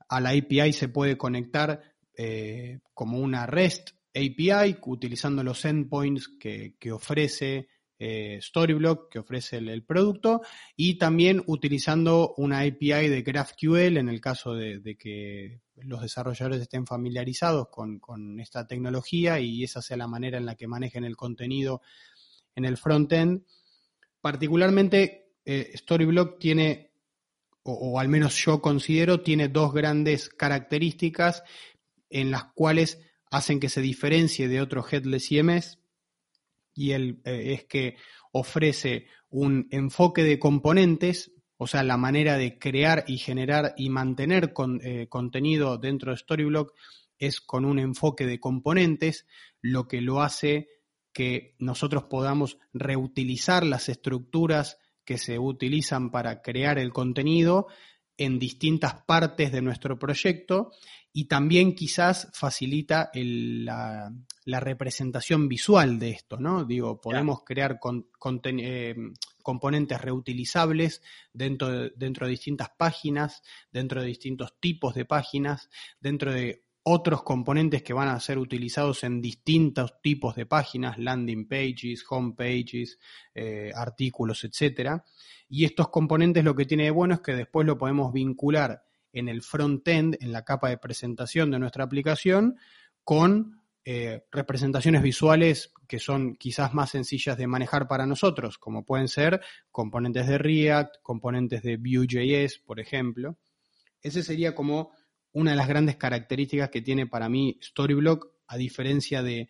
A la API se puede conectar eh, como una REST API utilizando los endpoints que, que ofrece eh, Storyblock que ofrece el, producto y también utilizando una API de GraphQL en el caso de, que los desarrolladores estén familiarizados con, esta tecnología y esa sea la manera en la que manejen el contenido en el frontend. Particularmente, eh, Storyblock tiene, o, al menos yo considero, tiene dos grandes características en las cuales hacen que se diferencie de otros headless CMS y él, eh, es que ofrece un enfoque de componentes o sea, la manera de crear y generar y mantener eh, contenido dentro de Storyblock es con un enfoque de componentes, lo que lo hace que nosotros podamos reutilizar las estructuras que se utilizan para crear el contenido en distintas partes de nuestro proyecto y también quizás facilita la, representación visual de esto, ¿no? Digo, podemos crear eh, componentes reutilizables dentro de, dentro de distintas páginas, dentro de distintos tipos de páginas, dentro de otros componentes que van a ser utilizados en distintos tipos de páginas, landing pages, home pages, eh, artículos, etcétera. Y estos componentes lo que tiene de bueno es que después lo podemos vincular en el front-end, en la capa de presentación de nuestra aplicación, con eh, representaciones visuales que son quizás más sencillas de manejar para nosotros, como pueden ser componentes de React, componentes de Vue.js, por ejemplo. Ese sería como una de las grandes características que tiene para mí Storyblock, a diferencia de,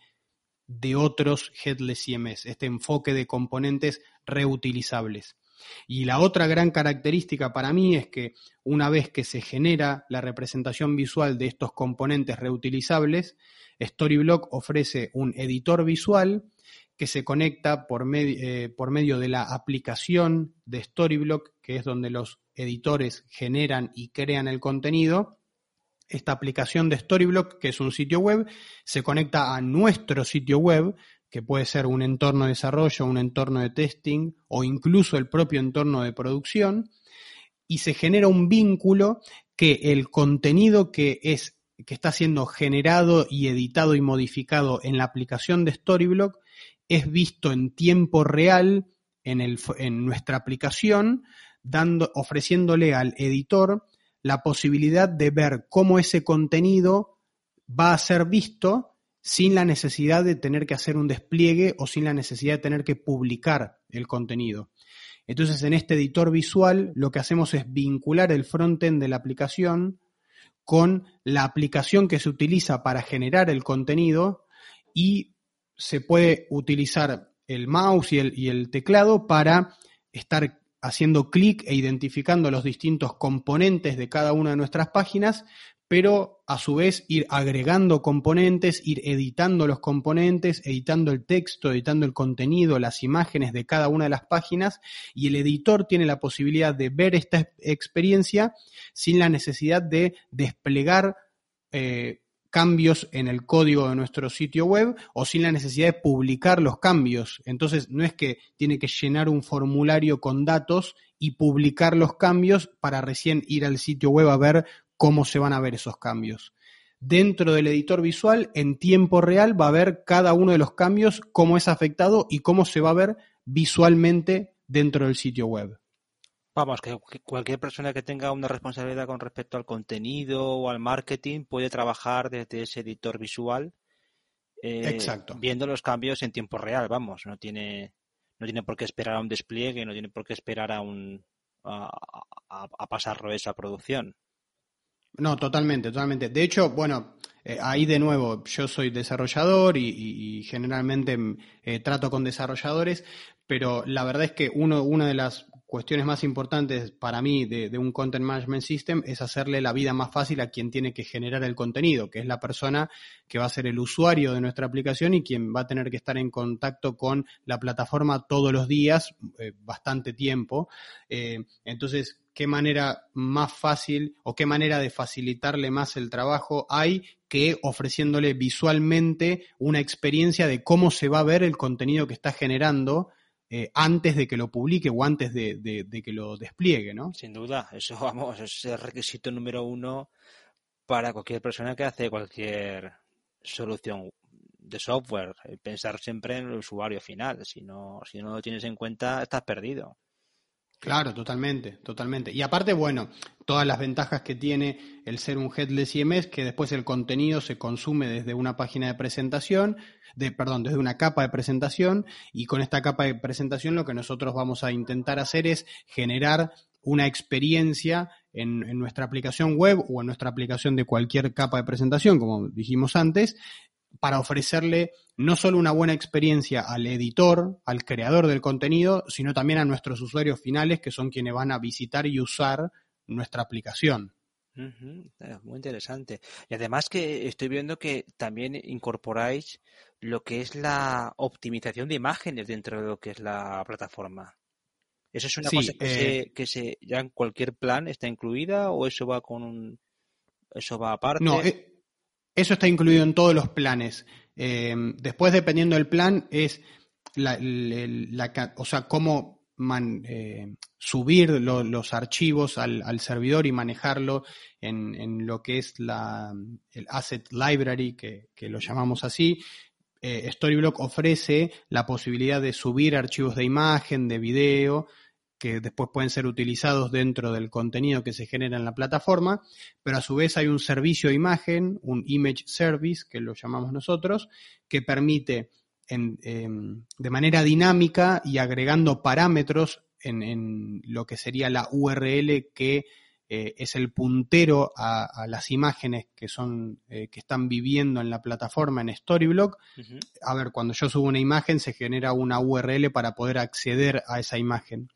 otros Headless CMS, este enfoque de componentes reutilizables. Y la otra gran característica para mí es que una vez que se genera la representación visual de estos componentes reutilizables, Storyblock ofrece un editor visual que se conecta por, eh, por medio de la aplicación de Storyblock, que es donde los editores generan y crean el contenido, esta aplicación de Storyblock, que es un sitio web, se conecta a nuestro sitio web, que puede ser un entorno de desarrollo, un entorno de testing o incluso el propio entorno de producción, y se genera un vínculo que el contenido que es que está siendo generado y editado y modificado en la aplicación de Storyblock es visto en tiempo real en, el, en nuestra aplicación, dando, ofreciéndole al editor la posibilidad de ver cómo ese contenido va a ser visto sin la necesidad de tener que hacer un despliegue o sin la necesidad de tener que publicar el contenido. Entonces, en este editor visual lo que hacemos es vincular el frontend de la aplicación con la aplicación que se utiliza para generar el contenido y se puede utilizar el mouse y el, y el teclado para estar haciendo clic e identificando los distintos componentes de cada una de nuestras páginas, pero a su vez ir agregando componentes, ir editando los componentes, editando el texto, editando el contenido, las imágenes de cada una de las páginas y el editor tiene la posibilidad de ver esta experiencia sin la necesidad de desplegar eh, cambios en el código de nuestro sitio web o sin la necesidad de publicar los cambios. Entonces, no es que tiene que llenar un formulario con datos y publicar los cambios para recién ir al sitio web a ver cómo se van a ver esos cambios. Dentro del editor visual, en tiempo real, va a ver cada uno de los cambios, cómo es afectado y cómo se va a ver visualmente dentro del sitio web. Vamos, que cualquier persona que tenga una responsabilidad con respecto al contenido o al marketing puede trabajar desde ese editor visual. Eh, viendo los cambios en tiempo real, vamos, no tiene, no tiene por qué esperar a un despliegue, no tiene por qué esperar a un a, a, pasarlo eso a producción. No, totalmente, totalmente. De hecho, bueno, eh, ahí de nuevo, yo soy desarrollador y, generalmente eh, trato con desarrolladores, pero la verdad es que uno, una de las cuestiones más importantes para mí de, un Content Management System es hacerle la vida más fácil a quien tiene que generar el contenido, que es la persona que va a ser el usuario de nuestra aplicación y quien va a tener que estar en contacto con la plataforma todos los días, eh, bastante tiempo. Entonces, ¿qué manera más fácil o qué manera de facilitarle más el trabajo hay que ofreciéndole visualmente una experiencia de cómo se va a ver el contenido que está generando? Eh, antes de que lo publique o antes de, que lo despliegue, ¿no? Sin duda, eso vamos, es el requisito número uno para cualquier persona que hace cualquier solución de software, eh, pensar siempre en el usuario final. Si no, si no lo tienes en cuenta, estás perdido. Claro, totalmente, totalmente. Y aparte, bueno, todas las ventajas que tiene el ser un headless CMS, que después el contenido se consume desde una página de presentación, de, perdón, desde una capa de presentación, y con esta capa de presentación lo que nosotros vamos a intentar hacer es generar una experiencia en, en nuestra aplicación web o en nuestra aplicación de cualquier capa de presentación, como dijimos antes, para ofrecerle no solo una buena experiencia al editor, al creador del contenido, sino también a nuestros usuarios finales, que son quienes van a visitar y usar nuestra aplicación. Muy interesante. Y además que estoy viendo que también incorporáis lo que es la optimización de imágenes dentro de lo que es la plataforma. ¿Eso es una cosa que, eh, se, ya en cualquier plan está incluida o eso va con un, eso va aparte? No, eh, eso está incluido en todos los planes. Eh, después, dependiendo del plan, es o sea, cómo subir los archivos al, servidor y manejarlo en, lo que es la, el Asset Library, que, que lo llamamos así, eh, Storyblock ofrece la posibilidad de subir archivos de imagen, de video, que después pueden ser utilizados dentro del contenido que se genera en la plataforma, pero a su vez hay un servicio de imagen, un image service, que lo llamamos nosotros, que permite em, de manera dinámica y agregando parámetros en, lo que sería la URL que eh, es el puntero a, las imágenes que son eh, que están viviendo en la plataforma en Storyblock. A ver, cuando yo subo una imagen se genera una URL para poder acceder a esa imagen.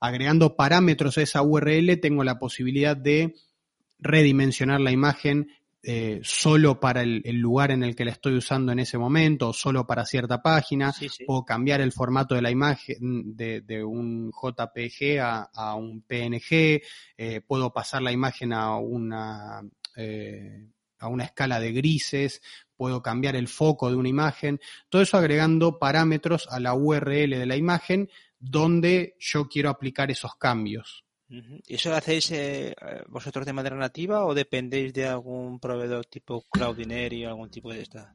Agregando parámetros a esa URL tengo la posibilidad de redimensionar la imagen eh, solo para el, lugar en el que la estoy usando en ese momento, o solo para cierta página, o cambiar el formato de la imagen de, un JPG a, un PNG, eh, puedo pasar la imagen a una, eh, a una escala de grises, puedo cambiar el foco de una imagen, todo eso agregando parámetros a la URL de la imagen donde yo quiero aplicar esos cambios. ¿Y eso lo hacéis eh, vosotros de manera nativa o dependéis de algún proveedor tipo Cloudinary o algún tipo de esta?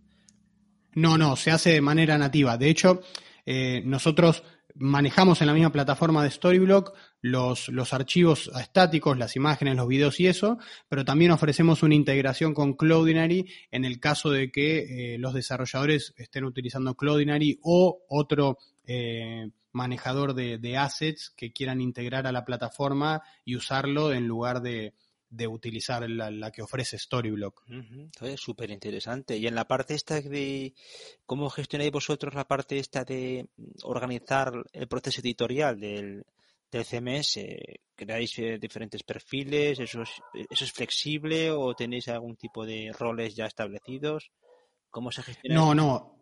No, no, se hace de manera nativa. De hecho, eh, nosotros manejamos en la misma plataforma de Storyblock los, los, archivos estáticos, las imágenes, los videos y eso, pero también ofrecemos una integración con Cloudinary en el caso de que eh, los desarrolladores estén utilizando Cloudinary o otro manejador de, assets que quieran integrar a la plataforma y usarlo en lugar de, utilizar la, que ofrece Storyblock. Es súper interesante. Y en la parte esta de cómo gestionáis vosotros la parte esta de organizar el proceso editorial del, del CMS, ¿creáis eh, diferentes perfiles? ¿Eso es, ¿Eso es flexible o tenéis algún tipo de roles ya establecidos? ¿Cómo se gestiona? No, no.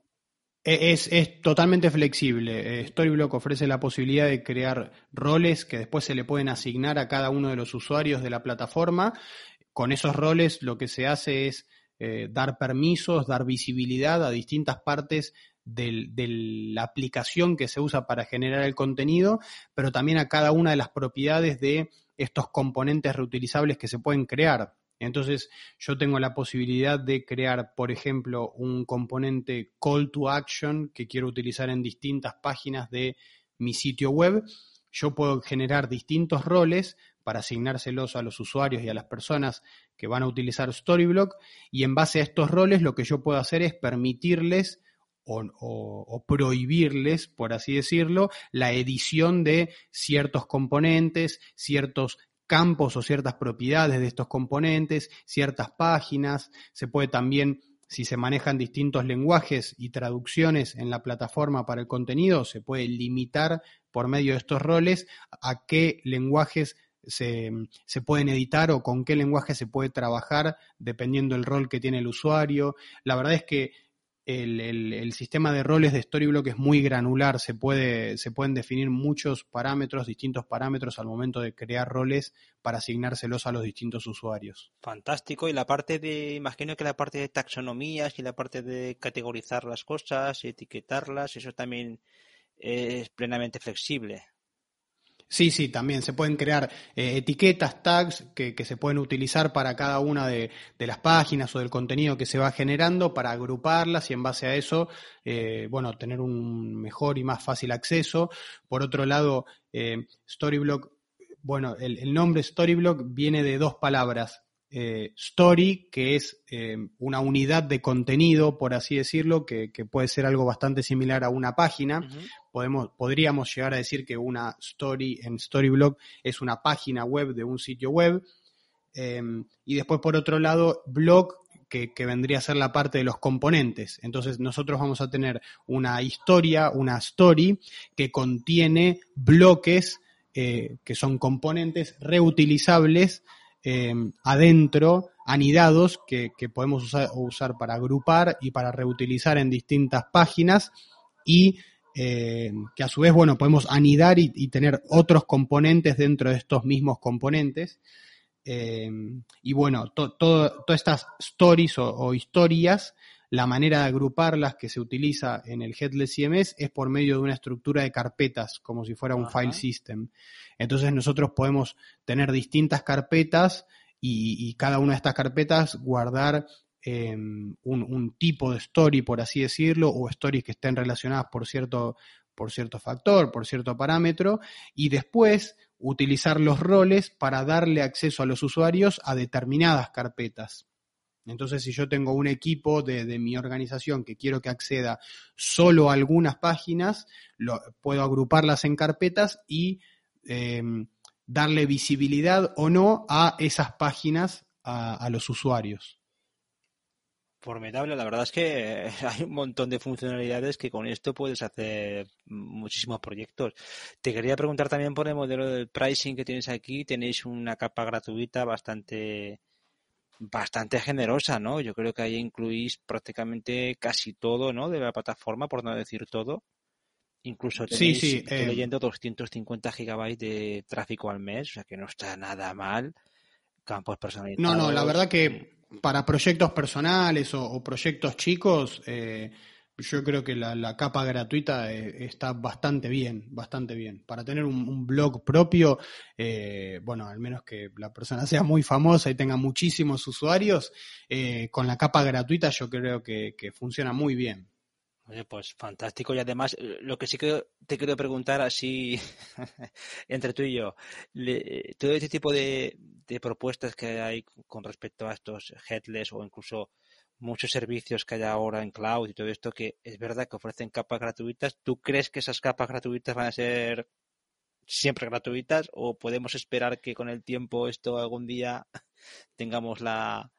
E, es, totalmente flexible. Eh, Storyblock ofrece la posibilidad de crear roles que después se le pueden asignar a cada uno de los usuarios de la plataforma. Con esos roles lo que se hace es eh, dar permisos, dar visibilidad a distintas partes de la aplicación que se usa para generar el contenido, pero también a cada una de las propiedades de estos componentes reutilizables que se pueden crear. Entonces yo tengo la posibilidad de crear, por ejemplo, un componente call to action que quiero utilizar en distintas páginas de mi sitio web. Yo puedo generar distintos roles para asignárselos a los usuarios y a las personas que van a utilizar Storyblock y en base a estos roles lo que yo puedo hacer es permitirles o, prohibirles, por así decirlo, la edición de ciertos componentes, ciertos campos o ciertas propiedades de estos componentes, ciertas páginas, se puede también, si se manejan distintos lenguajes y traducciones en la plataforma para el contenido, se puede limitar por medio de estos roles a qué lenguajes se, se, pueden editar o con qué lenguaje se puede trabajar dependiendo del rol que tiene el usuario. La verdad es que el, sistema de roles de Storyblock es muy granular, se, puede, se pueden definir muchos parámetros, distintos parámetros al momento de crear roles para asignárselos a los distintos usuarios. Fantástico, y la parte de, imagino que la parte de taxonomías y la parte de categorizar las cosas, etiquetarlas, eso también es plenamente flexible. Sí, sí, también se pueden crear eh, etiquetas, tags que, se pueden utilizar para cada una de, las páginas o del contenido que se va generando para agruparlas y en base a eso, eh, bueno, tener un mejor y más fácil acceso. Por otro lado, eh, Storyblock, bueno, el, el nombre Storyblock viene de dos palabras, eh, story, que es eh, una unidad de contenido, por así decirlo, que, puede ser algo bastante similar a una página. Podemos, podríamos llegar a decir que una story en Storyblog es una página web de un sitio web. Em, y después, por otro lado, blog, que, vendría a ser la parte de los componentes. Entonces nosotros vamos a tener una historia, una story que contiene bloques eh, que son componentes reutilizables eh, adentro, anidados, que, podemos usar, para agrupar y para reutilizar en distintas páginas y eh, que a su vez, bueno, podemos anidar y, tener otros componentes dentro de estos mismos componentes. Eh, y bueno, todas estas stories o, historias, la manera de agruparlas que se utiliza en el Headless CMS es por medio de una estructura de carpetas, como si fuera un file system. Entonces nosotros podemos tener distintas carpetas y, cada una de estas carpetas guardar em, un, tipo de story, por así decirlo, o stories que estén relacionadas por cierto, por cierto factor, por cierto parámetro, y después utilizar los roles para darle acceso a los usuarios a determinadas carpetas. Entonces, si yo tengo un equipo de, mi organización que quiero que acceda solo a algunas páginas, puedo agruparlas en carpetas y em, darle visibilidad o no a esas páginas a, los usuarios. Formidable, la verdad es que hay un montón de funcionalidades que con esto puedes hacer muchísimos proyectos. Te quería preguntar también por el modelo del pricing que tienes aquí. Tenéis una capa gratuita bastante bastante generosa, ¿no? Yo creo que ahí incluís prácticamente casi todo, ¿no? De la plataforma, por no decir todo. Incluso tenéis, sí, estoy eh, leyendo 250 gigabytes de tráfico al mes, o sea que no está nada mal. Campos personalizados. No, no, la verdad que para proyectos personales o, proyectos chicos, eh, yo creo que la, capa gratuita eh, está bastante bien, bastante bien. Para tener un, blog propio, bueno, al menos que la persona sea muy famosa y tenga muchísimos usuarios, con la capa gratuita yo creo que funciona muy bien. Pues fantástico. Y además, eh, lo que sí que te quiero preguntar así entre tú y yo, todo este tipo de, propuestas que hay con respecto a estos headless o incluso muchos servicios que hay ahora en cloud y todo esto, que es verdad que ofrecen capas gratuitas, ¿tú crees que esas capas gratuitas van a ser siempre gratuitas o podemos esperar que con el tiempo esto algún día tengamos la,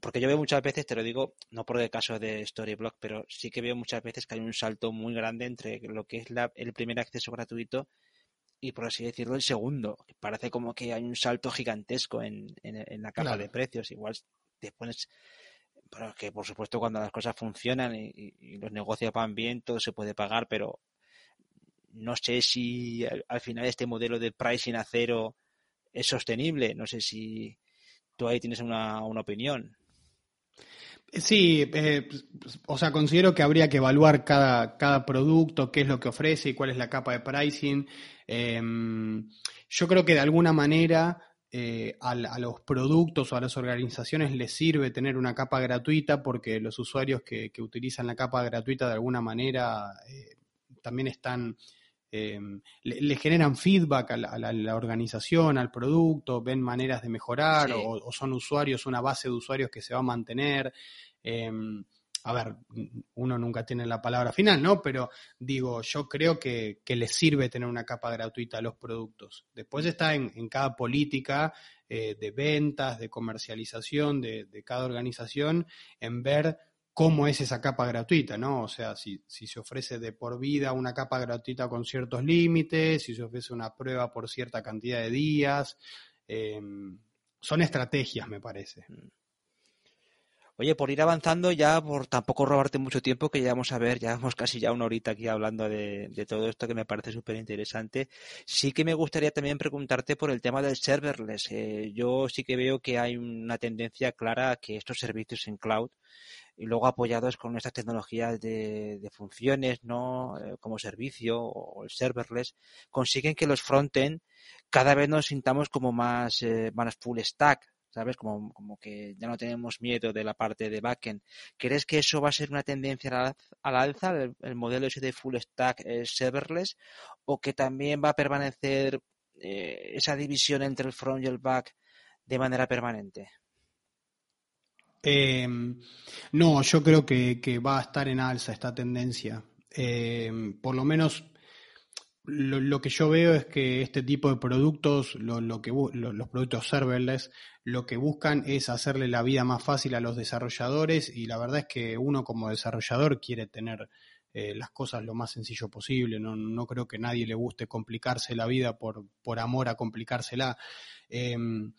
porque yo veo muchas veces, te lo digo, no por el caso de Storyblock, pero sí que veo muchas veces que hay un salto muy grande entre lo que es el primer acceso gratuito y, por así decirlo, el segundo. Parece como que hay un salto gigantesco en, la capa de precios. Igual te pones, pero que por supuesto cuando las cosas funcionan y, los negocios van bien, todo se puede pagar, pero no sé si al, final este modelo de pricing a cero es sostenible. No sé si tú ahí tienes una opinión. Sí, eh, o sea, considero que habría que evaluar cada, cada producto, qué es lo que ofrece y cuál es la capa de pricing. Em, yo creo que de alguna manera eh, a, los productos o a las organizaciones les sirve tener una capa gratuita porque los usuarios que, utilizan la capa gratuita de alguna manera eh, también están em, le, generan feedback a la, organización, al producto, ven maneras de mejorar o, son usuarios, una base de usuarios que se va a mantener. A ver, uno nunca tiene la palabra final, ¿no? Pero digo, yo creo que, que les sirve tener una capa gratuita a los productos. Después está en, cada política eh, de ventas, de comercialización de, de cada organización, en ver cómo es esa capa gratuita, ¿no? O sea, si, si, se ofrece de por vida una capa gratuita con ciertos límites, si se ofrece una prueba por cierta cantidad de días, em, son estrategias, me parece. Oye, por ir avanzando ya, por tampoco robarte mucho tiempo, que ya vamos a ver, ya hemos casi ya una horita aquí hablando de, todo esto que me parece súper interesante. Sí que me gustaría también preguntarte por el tema del serverless. Eh, yo sí que veo que hay una tendencia clara a que estos servicios en cloud y luego apoyados con estas tecnologías de, funciones, ¿no? Eh, como servicio o el serverless, consiguen que los frontend cada vez nos sintamos como más, eh, más full stack, ¿sabes? Como, como que ya no tenemos miedo de la parte de backend. ¿Crees que eso va a ser una tendencia a la alza, el, modelo ese de full stack serverless, o que también va a permanecer eh, esa división entre el front y el back de manera permanente? Em, no, yo creo que, va a estar en alza esta tendencia. Em, por lo menos lo, que yo veo es que este tipo de productos, lo, que los productos serverless, lo que buscan es hacerle la vida más fácil a los desarrolladores y la verdad es que uno como desarrollador quiere tener eh, las cosas lo más sencillo posible. No, creo que a nadie le guste complicarse la vida por, por amor a complicársela. Em,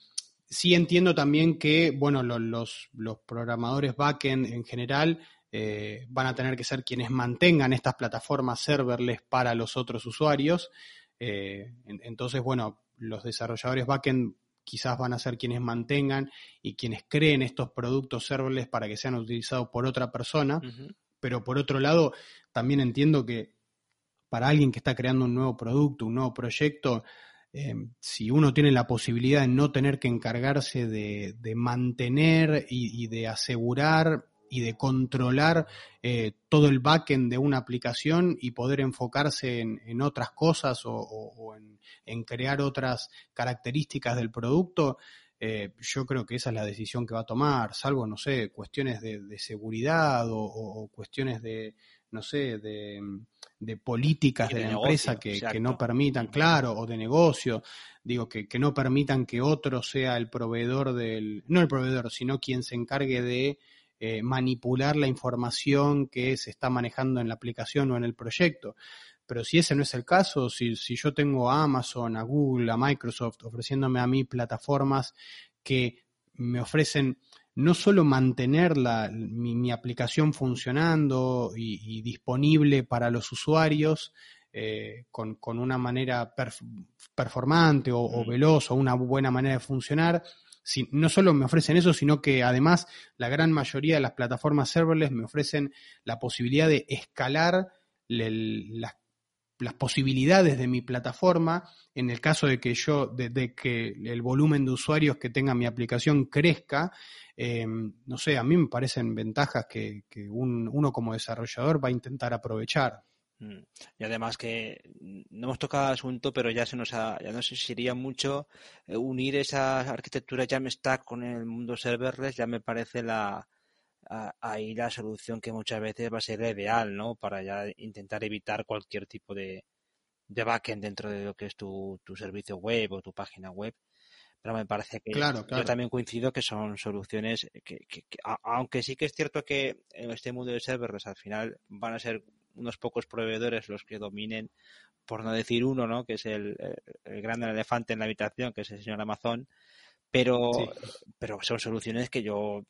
sí entiendo también que, bueno, los programadores backend en general eh, van a tener que ser quienes mantengan estas plataformas serverless para los otros usuarios. Eh, entonces, bueno, los desarrolladores backend quizás van a ser quienes mantengan y quienes creen estos productos serverless para que sean utilizados por otra persona. Pero por otro lado, también entiendo que para alguien que está creando un nuevo producto, un nuevo proyecto, eh, si uno tiene la posibilidad de no tener que encargarse de, mantener y, de asegurar y de controlar eh, todo el backend de una aplicación y poder enfocarse en, otras cosas o, en, crear otras características del producto, eh, yo creo que esa es la decisión que va a tomar, salvo, no sé, cuestiones de, seguridad o, cuestiones de, no sé, de, políticas de, la empresa que, no permitan, claro, o de negocio, digo, que, que no permitan que otro sea el proveedor del, no el proveedor, sino quien se encargue de eh, manipular la información que se está manejando en la aplicación o en el proyecto. Pero si ese no es el caso, si, yo tengo a Amazon, a Google, a Microsoft ofreciéndome a mí plataformas que me ofrecen no solo mantener la, mi, aplicación funcionando y, disponible para los usuarios eh, con, una manera performante o, o, mm. veloz o una buena manera de funcionar, no solo me ofrecen eso, sino que además la gran mayoría de las plataformas serverless me ofrecen la posibilidad de escalar las, posibilidades de mi plataforma en el caso de que yo, de, que el volumen de usuarios que tenga mi aplicación crezca. Eh, no sé, a mí me parecen ventajas que, uno como desarrollador va a intentar aprovechar. Mm. Y además que no hemos tocado el asunto, pero ya se nos ha, ya nos sería mucho eh, unir esa arquitectura Jamstack con el mundo serverless, ya me parece la ahí la solución que muchas veces va a ser ideal, ¿no? Para ya intentar evitar cualquier tipo de, de backend dentro de lo que es tu, tu servicio web o tu página web pero me parece que claro, yo también coincido que son soluciones que, que, aunque sí que es cierto que en este mundo de serverless al final van a ser unos pocos proveedores los que dominen, por no decir uno, ¿no? Que es el, el gran elefante en la habitación, que es el señor Amazon, pero, pero son soluciones que yo,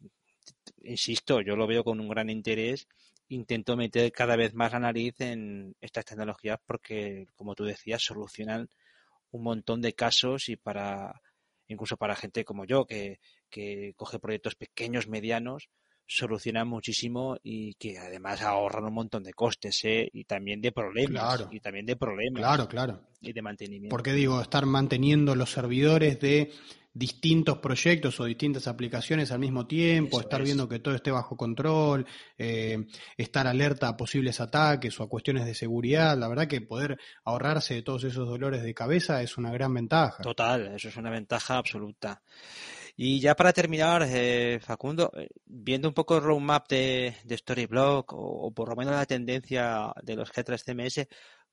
insisto, yo lo veo con un gran interés. Intento meter cada vez más la nariz en estas tecnologías porque, como tú decías, solucionan un montón de casos y para, incluso para gente como yo, que, que coge proyectos pequeños, medianos, solucionan muchísimo y que además ahorran un montón de costes ¿eh? y también de problemas y también de problemas claro claro y de mantenimiento porque digo estar manteniendo los servidores de distintos proyectos o distintas aplicaciones al mismo tiempo, estar viendo que todo esté bajo control, eh, estar alerta a posibles ataques o a cuestiones de seguridad. La verdad que poder ahorrarse de todos esos dolores de cabeza es una gran ventaja. Total, eso es una ventaja absoluta. Y ya para terminar, eh, Facundo, eh, viendo un poco el roadmap de, Storyblock o, por lo menos la tendencia de los Headless CMS,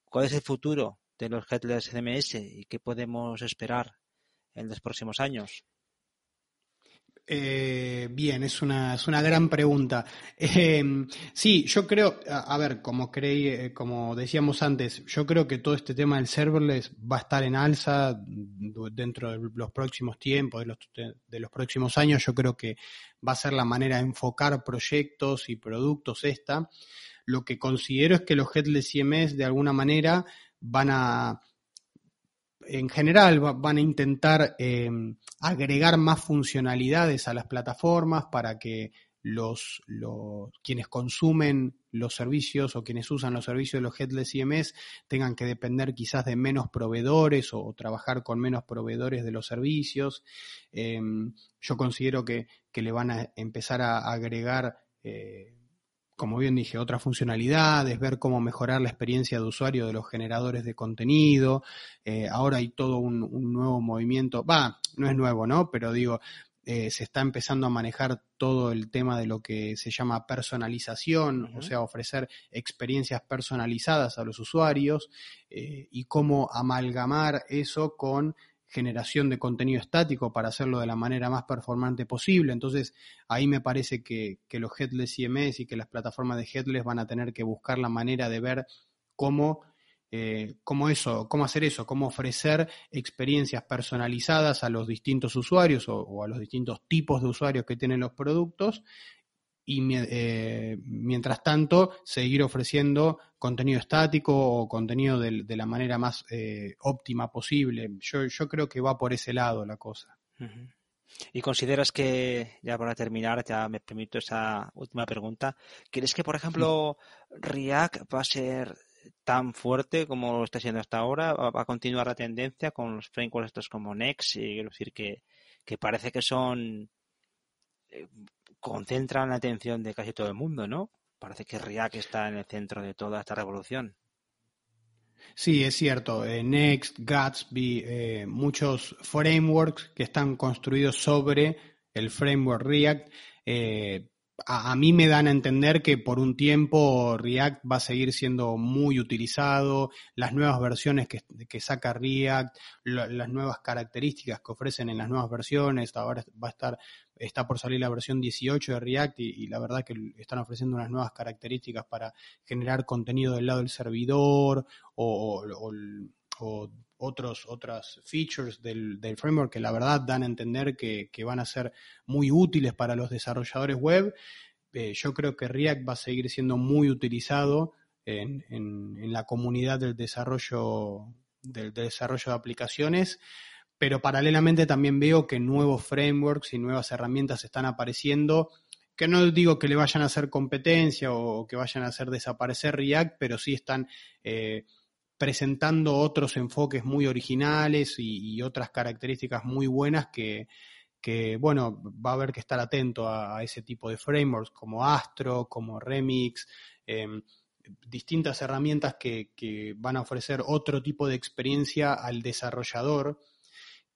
¿cuál es el futuro de los Headless CMS y qué podemos esperar en los próximos años? Eh, bien, es una, es una gran pregunta. Eh, sí, yo creo, a, ver, como creí, eh, como decíamos antes, yo creo que todo este tema del serverless va a estar en alza dentro de los próximos tiempos, de los, de los próximos años. Yo creo que va a ser la manera de enfocar proyectos y productos esta. Lo que considero es que los headless CMS de alguna manera van a en general van a intentar em, agregar más funcionalidades a las plataformas para que los, quienes consumen los servicios o quienes usan los servicios de los headless CMS tengan que depender quizás de menos proveedores o, trabajar con menos proveedores de los servicios. Em, yo considero que, le van a empezar a agregar eh, como bien dije, otras funcionalidades, ver cómo mejorar la experiencia de usuario de los generadores de contenido. Eh, ahora hay todo un, nuevo movimiento, va, no es nuevo, ¿no? Pero digo, eh, se está empezando a manejar todo el tema de lo que se llama personalización, o sea, ofrecer experiencias personalizadas a los usuarios eh, y cómo amalgamar eso con generación de contenido estático para hacerlo de la manera más performante posible. Entonces, ahí me parece que, que los headless CMS y que las plataformas de headless van a tener que buscar la manera de ver cómo eh, cómo eso, cómo hacer eso, cómo ofrecer experiencias personalizadas a los distintos usuarios o, a los distintos tipos de usuarios que tienen los productos y eh, mientras tanto seguir ofreciendo contenido estático o contenido de, la manera más eh, óptima posible. Yo, yo creo que va por ese lado la cosa. ¿Y consideras que, ya para terminar, ya me permito esa última pregunta, ¿crees que, por ejemplo, React va a ser tan fuerte como lo está siendo hasta ahora, va a continuar la tendencia con los frameworks estos como Next, y quiero decir que, parece que son eh, concentran la atención de casi todo el mundo, ¿no? Parece que React está en el centro de toda esta revolución. Sí, es cierto. Eh, Next, Gatsby, eh, muchos frameworks que están construidos sobre el framework React a, mí me dan a entender que por un tiempo React va a seguir siendo muy utilizado, las nuevas versiones que, saca React, las nuevas características que ofrecen en las nuevas versiones, ahora va a estar, está por salir la versión 18 de React y, la verdad que están ofreciendo unas nuevas características para generar contenido del lado del servidor o, otros, otras features del, framework que la verdad dan a entender que, van a ser muy útiles para los desarrolladores web. Eh, yo creo que React va a seguir siendo muy utilizado en, la comunidad del desarrollo, del, desarrollo de aplicaciones, pero paralelamente también veo que nuevos frameworks y nuevas herramientas están apareciendo que no digo que le vayan a hacer competencia o que vayan a hacer desaparecer React, pero sí están eh, presentando otros enfoques muy originales y, otras características muy buenas que, bueno, va a haber que estar atento a, ese tipo de frameworks como Astro, como Remix, em, distintas herramientas que, que, van a ofrecer otro tipo de experiencia al desarrollador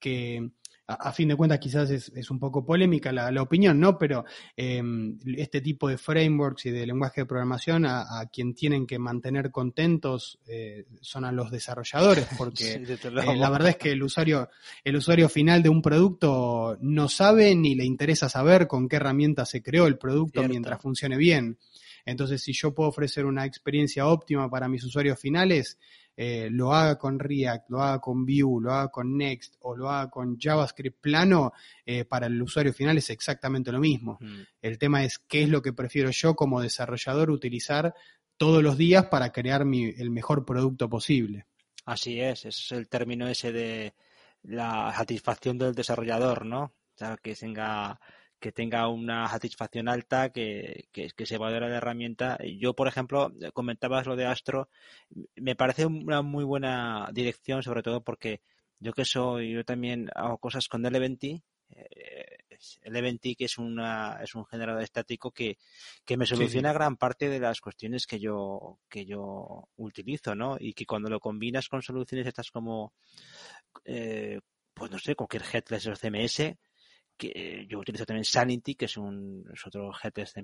que a, fin de cuentas quizás es, un poco polémica la, opinión, ¿no? Pero em, este tipo de frameworks y de lenguaje de programación a, quien tienen que mantener contentos eh, son a los desarrolladores, porque eh, la verdad es que el usuario, el usuario final de un producto no sabe ni le interesa saber con qué herramienta se creó el producto mientras funcione bien. Entonces, si yo puedo ofrecer una experiencia óptima para mis usuarios finales, eh, lo haga con React, lo haga con Vue, lo haga con Next o lo haga con JavaScript plano, eh, para el usuario final es exactamente lo mismo. Mm. El tema es qué es lo que prefiero yo como desarrollador utilizar todos los días para crear el mejor producto posible. Así es, ese es el término ese de la satisfacción del desarrollador, ¿no? O sea, que tenga que tenga una satisfacción alta, que, que, se valore la herramienta. Yo, por ejemplo, comentabas lo de Astro, me parece una muy buena dirección, sobre todo porque yo que soy, yo también hago cosas con Eleventy, eh, Eleventy que es, una, es un generador estático que, que me soluciona gran parte de las cuestiones que yo, que yo utilizo, ¿no? Y que cuando lo combinas con soluciones estas como, eh, pues no sé, cualquier headless o CMS, que yo utilizo también Sanity, que es, un, es otro GTS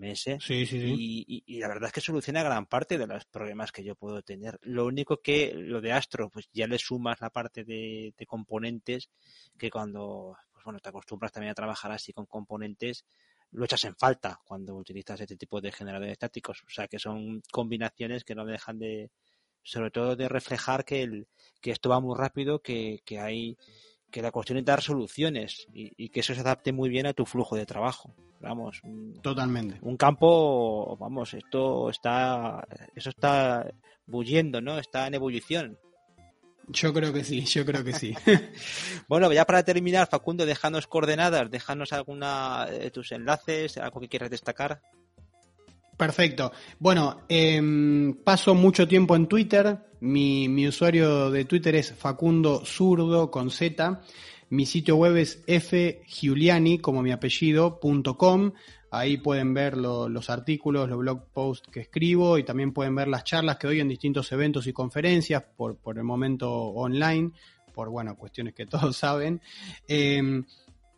Sí, Y, y, la verdad es que soluciona gran parte de los problemas que yo puedo tener. Lo único que lo de Astro, pues ya le sumas la parte de, componentes, que cuando pues bueno, te acostumbras también a trabajar así con componentes, lo echas en falta cuando utilizas este tipo de generadores estáticos. O sea que son combinaciones que no dejan de, sobre todo de reflejar que, el, que esto va muy rápido, que, que hay que la cuestión es dar soluciones y, que eso se adapte muy bien a tu flujo de trabajo. Vamos, totalmente. Un campo, vamos, esto está, eso está bulliendo, ¿no? Está en ebullición. Yo creo que sí, yo creo que sí. bueno, ya para terminar, Facundo, déjanos coordenadas, déjanos alguna de tus enlaces, algo que quieras destacar. Perfecto. Bueno, em, paso mucho tiempo en Twitter. Mi, mi, usuario de Twitter es Facundo Zurdo con Z. Mi sitio web es fgiuliani, como mi apellido, .com. Ahí pueden ver los artículos, los blog posts que escribo y también pueden ver las charlas que doy en distintos eventos y conferencias, por, por el momento online, por bueno, cuestiones que todos saben. Em,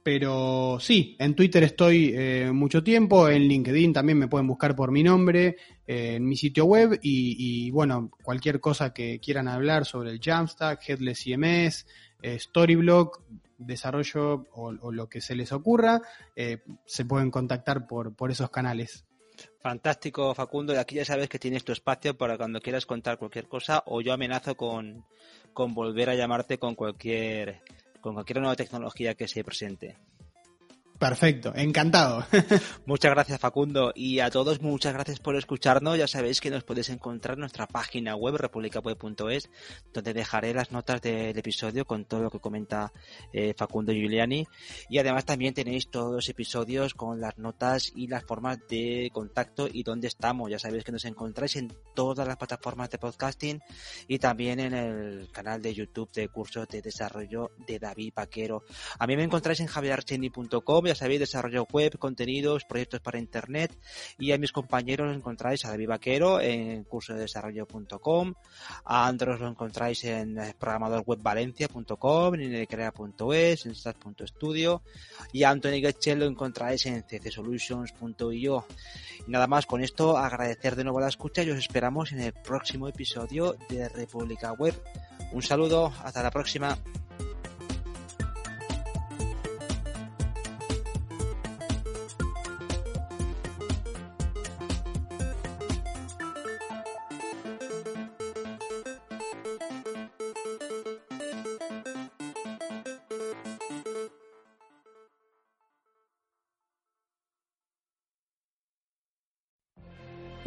Pero sí, en Twitter estoy eh, mucho tiempo, en LinkedIn también me pueden buscar por mi nombre, eh, en mi sitio web y, bueno, cualquier cosa que quieran hablar sobre el Jamstack, Headless CMS, eh, Storyblock, desarrollo o, lo que se les ocurra, se pueden contactar por, por esos canales. Fantástico, Facundo. Y aquí ya sabes que tienes tu espacio para cuando quieras contar cualquier cosa o yo amenazo con, con volver a llamarte con cualquier con cualquier nueva tecnología que se presente. Perfecto, encantado. muchas gracias Facundo y a todos muchas gracias por escucharnos. Ya sabéis que nos podéis encontrar en nuestra página web republicaweb.es donde dejaré las notas del episodio con todo lo que comenta eh, Facundo Giuliani y además también tenéis todos los episodios con las notas y las formas de contacto y dónde estamos. Ya sabéis que nos encontráis en todas las plataformas de podcasting y también en el canal de YouTube de cursos de desarrollo de David Paquero. A mí me encontráis en javierarcheni.com ya sabéis, desarrollo web, contenidos, proyectos para internet y a mis compañeros los encontráis a David Vaquero en curso de desarrollo.com, a Andros lo encontráis en programadorwebvalencia.com, en necrea.es, en stats.studio y a Anthony Getchell lo encontráis en ccsolutions.io. Y nada más, con esto agradecer de nuevo la escucha y os esperamos en el próximo episodio de República Web. Un saludo, hasta la próxima.